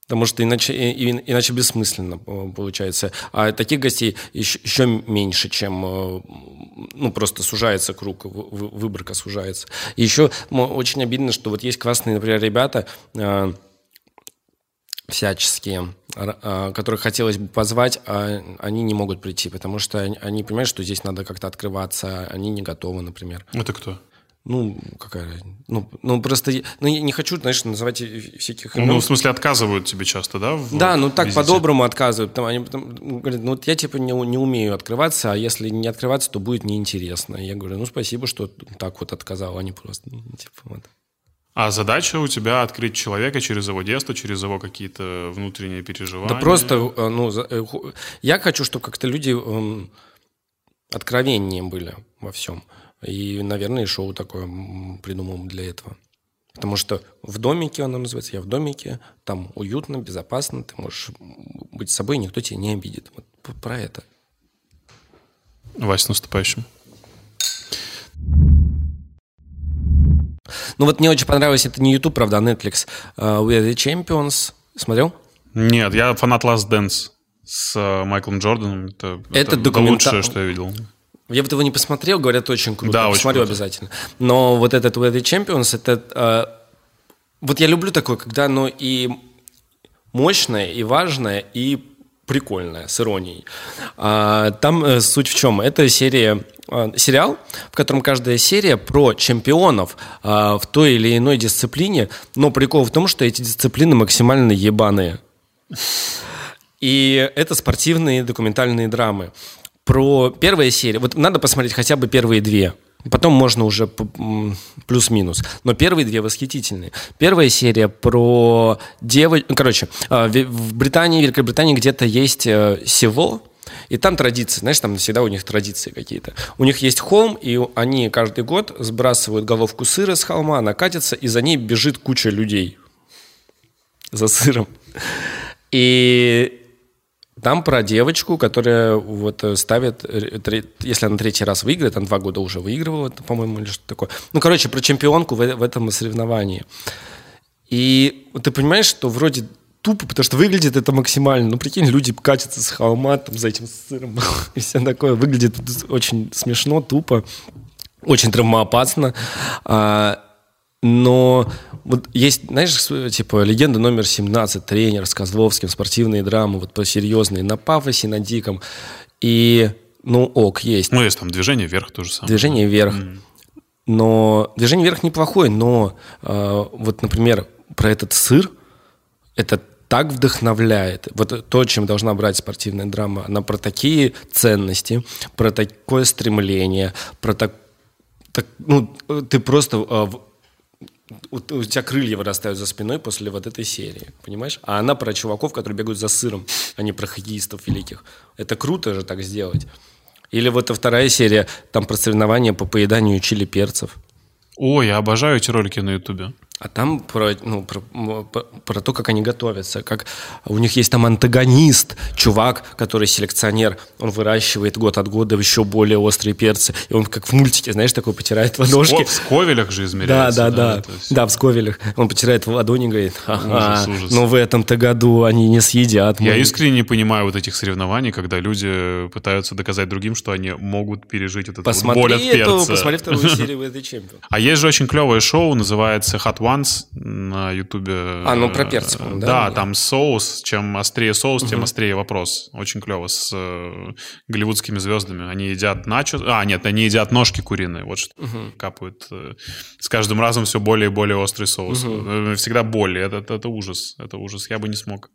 Потому что иначе, иначе бессмысленно э, получается. А таких гостей еще, еще меньше, чем э, ну, просто сужается круг, вы- вы- выборка сужается. И еще очень обидно, что вот есть классные, например, ребята, э, всяческие, а, которых хотелось бы позвать, а они не могут прийти, потому что они, они понимают, что здесь надо как-то открываться, они не готовы, например. Это кто? Ну, какая? Ну, ну просто, ну, я не хочу, знаешь, называть всяких имен. Ну, в смысле, отказывают тебе часто, да? в Да, ну так визите? по-доброму отказывают. Там, они потом говорят, ну вот я типа не, не умею открываться, а если не открываться, то будет неинтересно. Я говорю, ну спасибо, что так вот отказал, а не просто. ну, Типа, вот. А задача у тебя открыть человека через его детство, через его какие-то внутренние переживания. Да просто, э, ну, э, я хочу, чтобы как-то люди эм, откровеннее были во всем. И, наверное, и шоу такое придумал для этого. Потому что в домике, оно называется, я в домике, там уютно, безопасно, ты можешь быть собой, никто тебя не обидит. Вот про это. Вась, с наступающим. Ну вот мне очень понравилось, это не YouTube, правда, а Netflix. Uh, We are the Champions. Смотрел? Нет, я фанат Last Dance с э, Майклом Джорданом. Это, Это документа- лучшее, что я видел. Я вот его не посмотрел, говорят, очень круто. Да, Я очень Посмотрю круто. обязательно. Но вот этот We are the Champions, это... э, вот я люблю такое, когда оно и мощное, и важное, и прикольное, с иронией. А, там э, суть в чем? Это серия, э, сериал, в котором каждая серия про чемпионов а, в той или иной дисциплине, но прикол в том, что эти дисциплины максимально ебаные. И это спортивные документальные драмы. Про первая серия, вот надо посмотреть хотя бы первые две. Потом можно уже плюс-минус. Но первые две восхитительные. Первая серия про девочку... Короче, э, в в Британии, Великобритании где-то есть э, село, и там традиции, знаешь, там всегда у них традиции какие-то. У них есть холм, и они каждый год сбрасывают головку сыра с холма, она катится, и за ней бежит куча людей за сыром. И там про девочку, которая вот э, ставит, э, если она третий раз выиграет, она два года уже выигрывала, по-моему, или что такое. Ну, короче, про чемпионку в, в этом соревновании. И ты понимаешь, что вроде тупо, потому что выглядит это максимально. Ну, прикинь, люди катятся с холма там за этим сыром <laughs> и все такое. Выглядит очень смешно, тупо, очень травмоопасно. А, но вот есть, знаешь, типа легенда номер 17, тренер с Козловским, спортивные драмы, вот посерьезные, на пафосе, на диком. И, ну, ок, есть. Ну, есть там движение вверх тоже самое. Движение вверх. Но движение вверх неплохое, но э, вот, например, про этот сыр, это так вдохновляет. Вот то, чем должна брать спортивная драма. Она про такие ценности, про такое стремление, про так... так ну, ты просто... э, у, у тебя крылья вырастают за спиной после вот этой серии, понимаешь? А она про чуваков, которые бегают за сыром, а не про хоккеистов великих. Это круто же так сделать. Или вот вторая серия, там про соревнования по поеданию чили перцев. Ой, я обожаю эти ролики на Ютубе. А там про, ну, про, про- то, как они готовятся, как у них есть там антагонист, чувак, который селекционер, он выращивает год от года еще более острые перцы, и он как в мультике, знаешь, такой потирает ладошки. В сковелях же Да, измеряется. да, да, то есть- да, в Сковелях. Он потирает в ладони и говорит, ага, Ужас, ужас. но в этом-то году они не съедят. Я Мы- искренне не понимаю вот этих соревнований, когда люди пытаются доказать другим, что они могут пережить вот эту вот боль от эту, перца. посмотри вторую <laughs> серию этой чемпион. А есть же очень клевое шоу, называется Hot Ones на Ютубе. А, ну, про перцы, да? Да, там соус. Чем острее соус, тем острее вопрос. Очень клево с э, голливудскими звездами. Они едят начо... А, нет, они едят ножки куриные. Вот что капают. э, С каждым разом все более и более острый соус. Э, Всегда боль. Это, это, это ужас. Это ужас. Я бы не смог.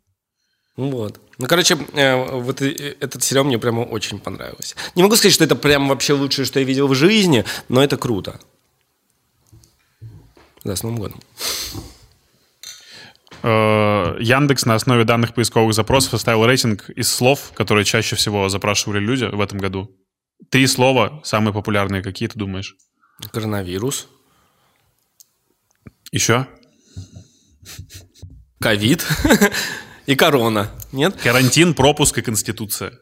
Ну Вот. Ну, короче, э, вот этот сериал мне прямо очень понравился. Не могу сказать, что это прям вообще лучшее, что я видел в жизни, но это круто. Да, с Новым годом. Э, Яндекс на основе данных поисковых запросов составил рейтинг из слов, которые чаще всего запрашивали люди в этом году. Три слова самые популярные. Какие ты думаешь? Коронавирус, Еще? ковид <laughs> и корона. Нет? Карантин, пропуск и конституция.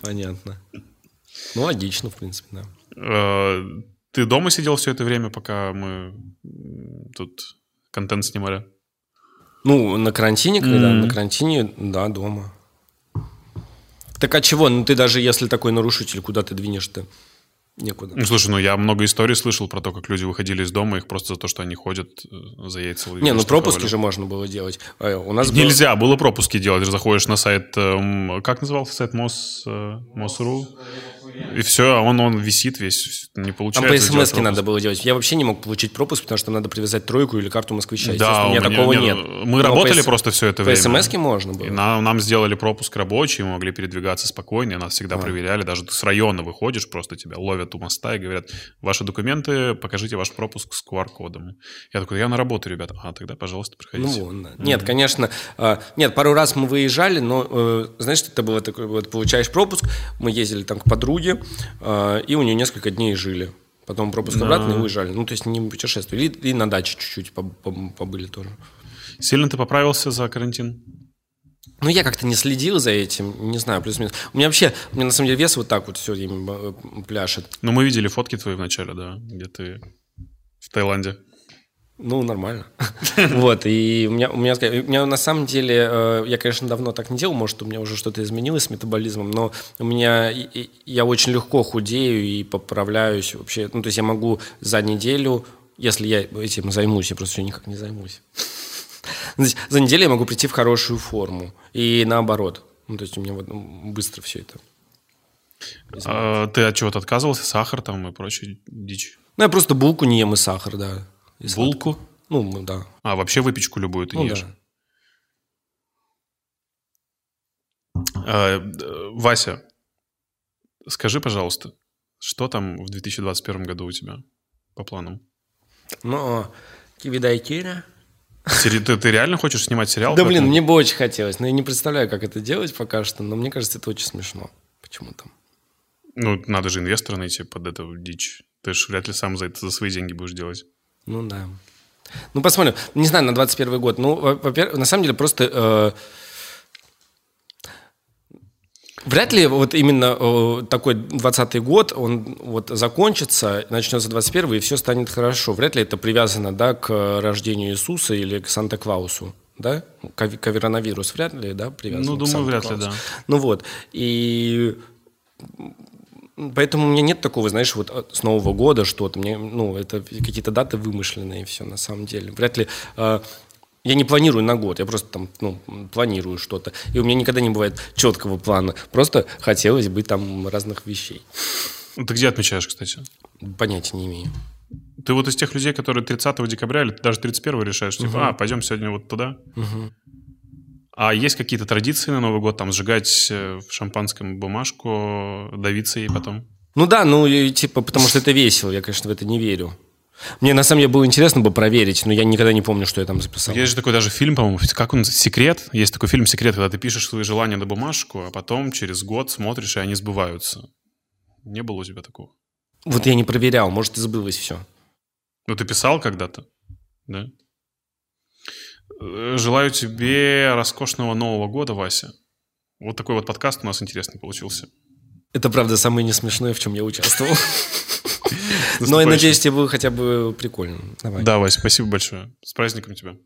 Понятно. Ну, логично, в принципе, да. Э, Ты дома сидел все это время, пока мы тут контент снимали? Ну, на карантине, когда Мгм. на карантине, да, дома. Так а чего? Ну, ты даже если такой нарушитель, куда ты двинешь-то? Некуда. Ну, слушай, ну я много историй слышал про то, как люди выходили из дома, их просто за то, что они ходят э, за яйца. Не, ну пропуски же можно было делать. А, У нас Нельзя, было пропуски делать. Заходишь на сайт, эм, как назывался сайт МОС, э, МОСРУ, и все, он, он висит весь, не Там получается. по сделать смс надо было делать. Я вообще не мог получить пропуск, потому что надо привязать тройку или карту москвича. Да, у меня такого нет. Мы Но работали по просто все это По время. смс можно было. И нам, нам сделали пропуск рабочий, мы могли передвигаться спокойно, нас всегда проверяли. Даже с района выходишь, просто тебя ловят у моста и говорят, ваши документы, покажите ваш пропуск с QR-кодом. Я такой, я на работу, ребята. А, тогда, пожалуйста, Ну приходите. вон, да. Нет, конечно. а, Нет, пару раз мы выезжали, но э, знаешь, это было такое, вот получаешь пропуск, мы ездили там к подруге, а, и у нее несколько дней жили. Потом пропуск обратно и уезжали. Ну, то есть не путешествовали. И, и на даче чуть-чуть поб- поб- побыли тоже. Сильно ты поправился за карантин? Ну, я как-то не следил за этим, не знаю, плюс-минус. У меня вообще, у меня на самом деле вес вот так вот все время э, пляшет. Ну, мы видели фотки твои в начале, да, где ты в Таиланде. Ну, нормально. <laughs> Вот, и у меня, у, меня, у меня на самом деле, э, я, конечно, давно так не делал, может, у меня уже что-то изменилось с метаболизмом, но у меня, я очень легко худею и поправляюсь вообще. Ну, то есть я могу за неделю, если я этим займусь, я просто никак не займусь. <laughs> За неделю я могу прийти в хорошую форму. И наоборот. Ну, то есть у меня вот ну, быстро все это. А, ты от чего-то отказывался? Сахар там и прочая дичь? Ну, я просто булку не ем и сахар, да. И сладкое. Булку? Ну, да. А, вообще выпечку любую ты Ну, не да. ешь? А, э, Вася, скажи, пожалуйста, что там в 2021 году у тебя по планам? Но кивидайкира. Сери- Ты, ты реально хочешь снимать сериал? Да блин, мне бы очень хотелось, но я не представляю, как это делать пока что, но мне кажется, это очень смешно. Почему-то. Ну, надо же инвестора найти под эту дичь. Ты же вряд ли сам за это за свои деньги будешь делать. Ну да. Ну посмотрим. Не знаю, на 21 год. Ну, во- во-первых, на самом деле просто... э, Вряд ли вот именно э, такой 20 год, он вот закончится, начнется 21 и все станет хорошо. Вряд ли это привязано, да, к рождению Иисуса или к Санта-Клаусу, да? Коронавирус вряд ли, да, привязан Ну, думаю, вряд ли, да. Ну вот, и поэтому у меня нет такого, знаешь, вот э, с Нового года что-то. Мне, ну, это какие-то даты вымышленные все на самом деле. Вряд ли... э, я не планирую на год, я просто там, ну, планирую что-то. И у меня никогда не бывает четкого плана. Просто хотелось бы там разных вещей. Ну, Ты где отмечаешь, кстати? Понятия не имею. Ты вот из тех людей, которые 30 декабря или даже 31 решаешь, типа, Мгм. а, пойдем сегодня вот туда. Мгм. А есть какие-то традиции на Новый год, там, сжигать э, в шампанском бумажку, давиться ей потом? Ну да, ну и типа, потому что это весело, я, конечно, в это не верю. Мне на самом деле было интересно бы проверить, но я никогда не помню, что я там записал. Есть же такой даже фильм, по-моему, как он, «Секрет». Есть такой фильм «Секрет», когда ты пишешь свои желания на бумажку, а потом через год смотришь, и они сбываются. Не было у тебя такого? Вот я не проверял, может, и забылось все. Ну, ты писал когда-то, да? Э, Желаю тебе роскошного Нового года, Вася. Вот такой вот подкаст у нас интересный получился. Это, правда, самое несмешное, в чем я участвовал. <laughs> Но я надеюсь, тебе было хотя бы прикольно. Давай. Да, Вась, спасибо большое. С праздником тебя.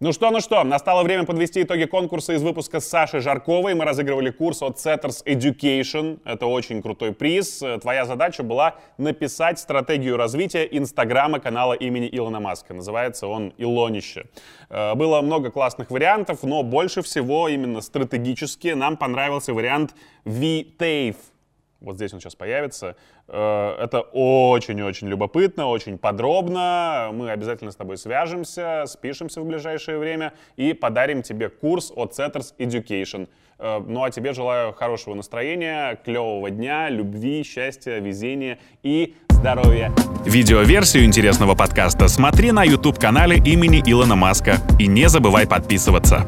Ну что, ну что, настало время подвести итоги конкурса из выпуска с Сашей Жарковой. Мы разыгрывали курс от Setters Education. Это очень крутой приз. Твоя задача была написать стратегию развития Инстаграма канала имени Илона Маска. Называется он «Илонище». Э, Было много классных вариантов, но больше всего именно стратегически нам понравился вариант V-TAFE. Вот здесь он сейчас появится. Э, Это очень-очень любопытно, очень подробно. Мы обязательно с тобой свяжемся, спишемся в ближайшее время и подарим тебе курс от Setters Education. Э, Ну а тебе желаю хорошего настроения, клевого дня, любви, счастья, везения и здоровья. Видеоверсию интересного подкаста смотри на YouTube-канале имени Илона Маска. И не забывай подписываться.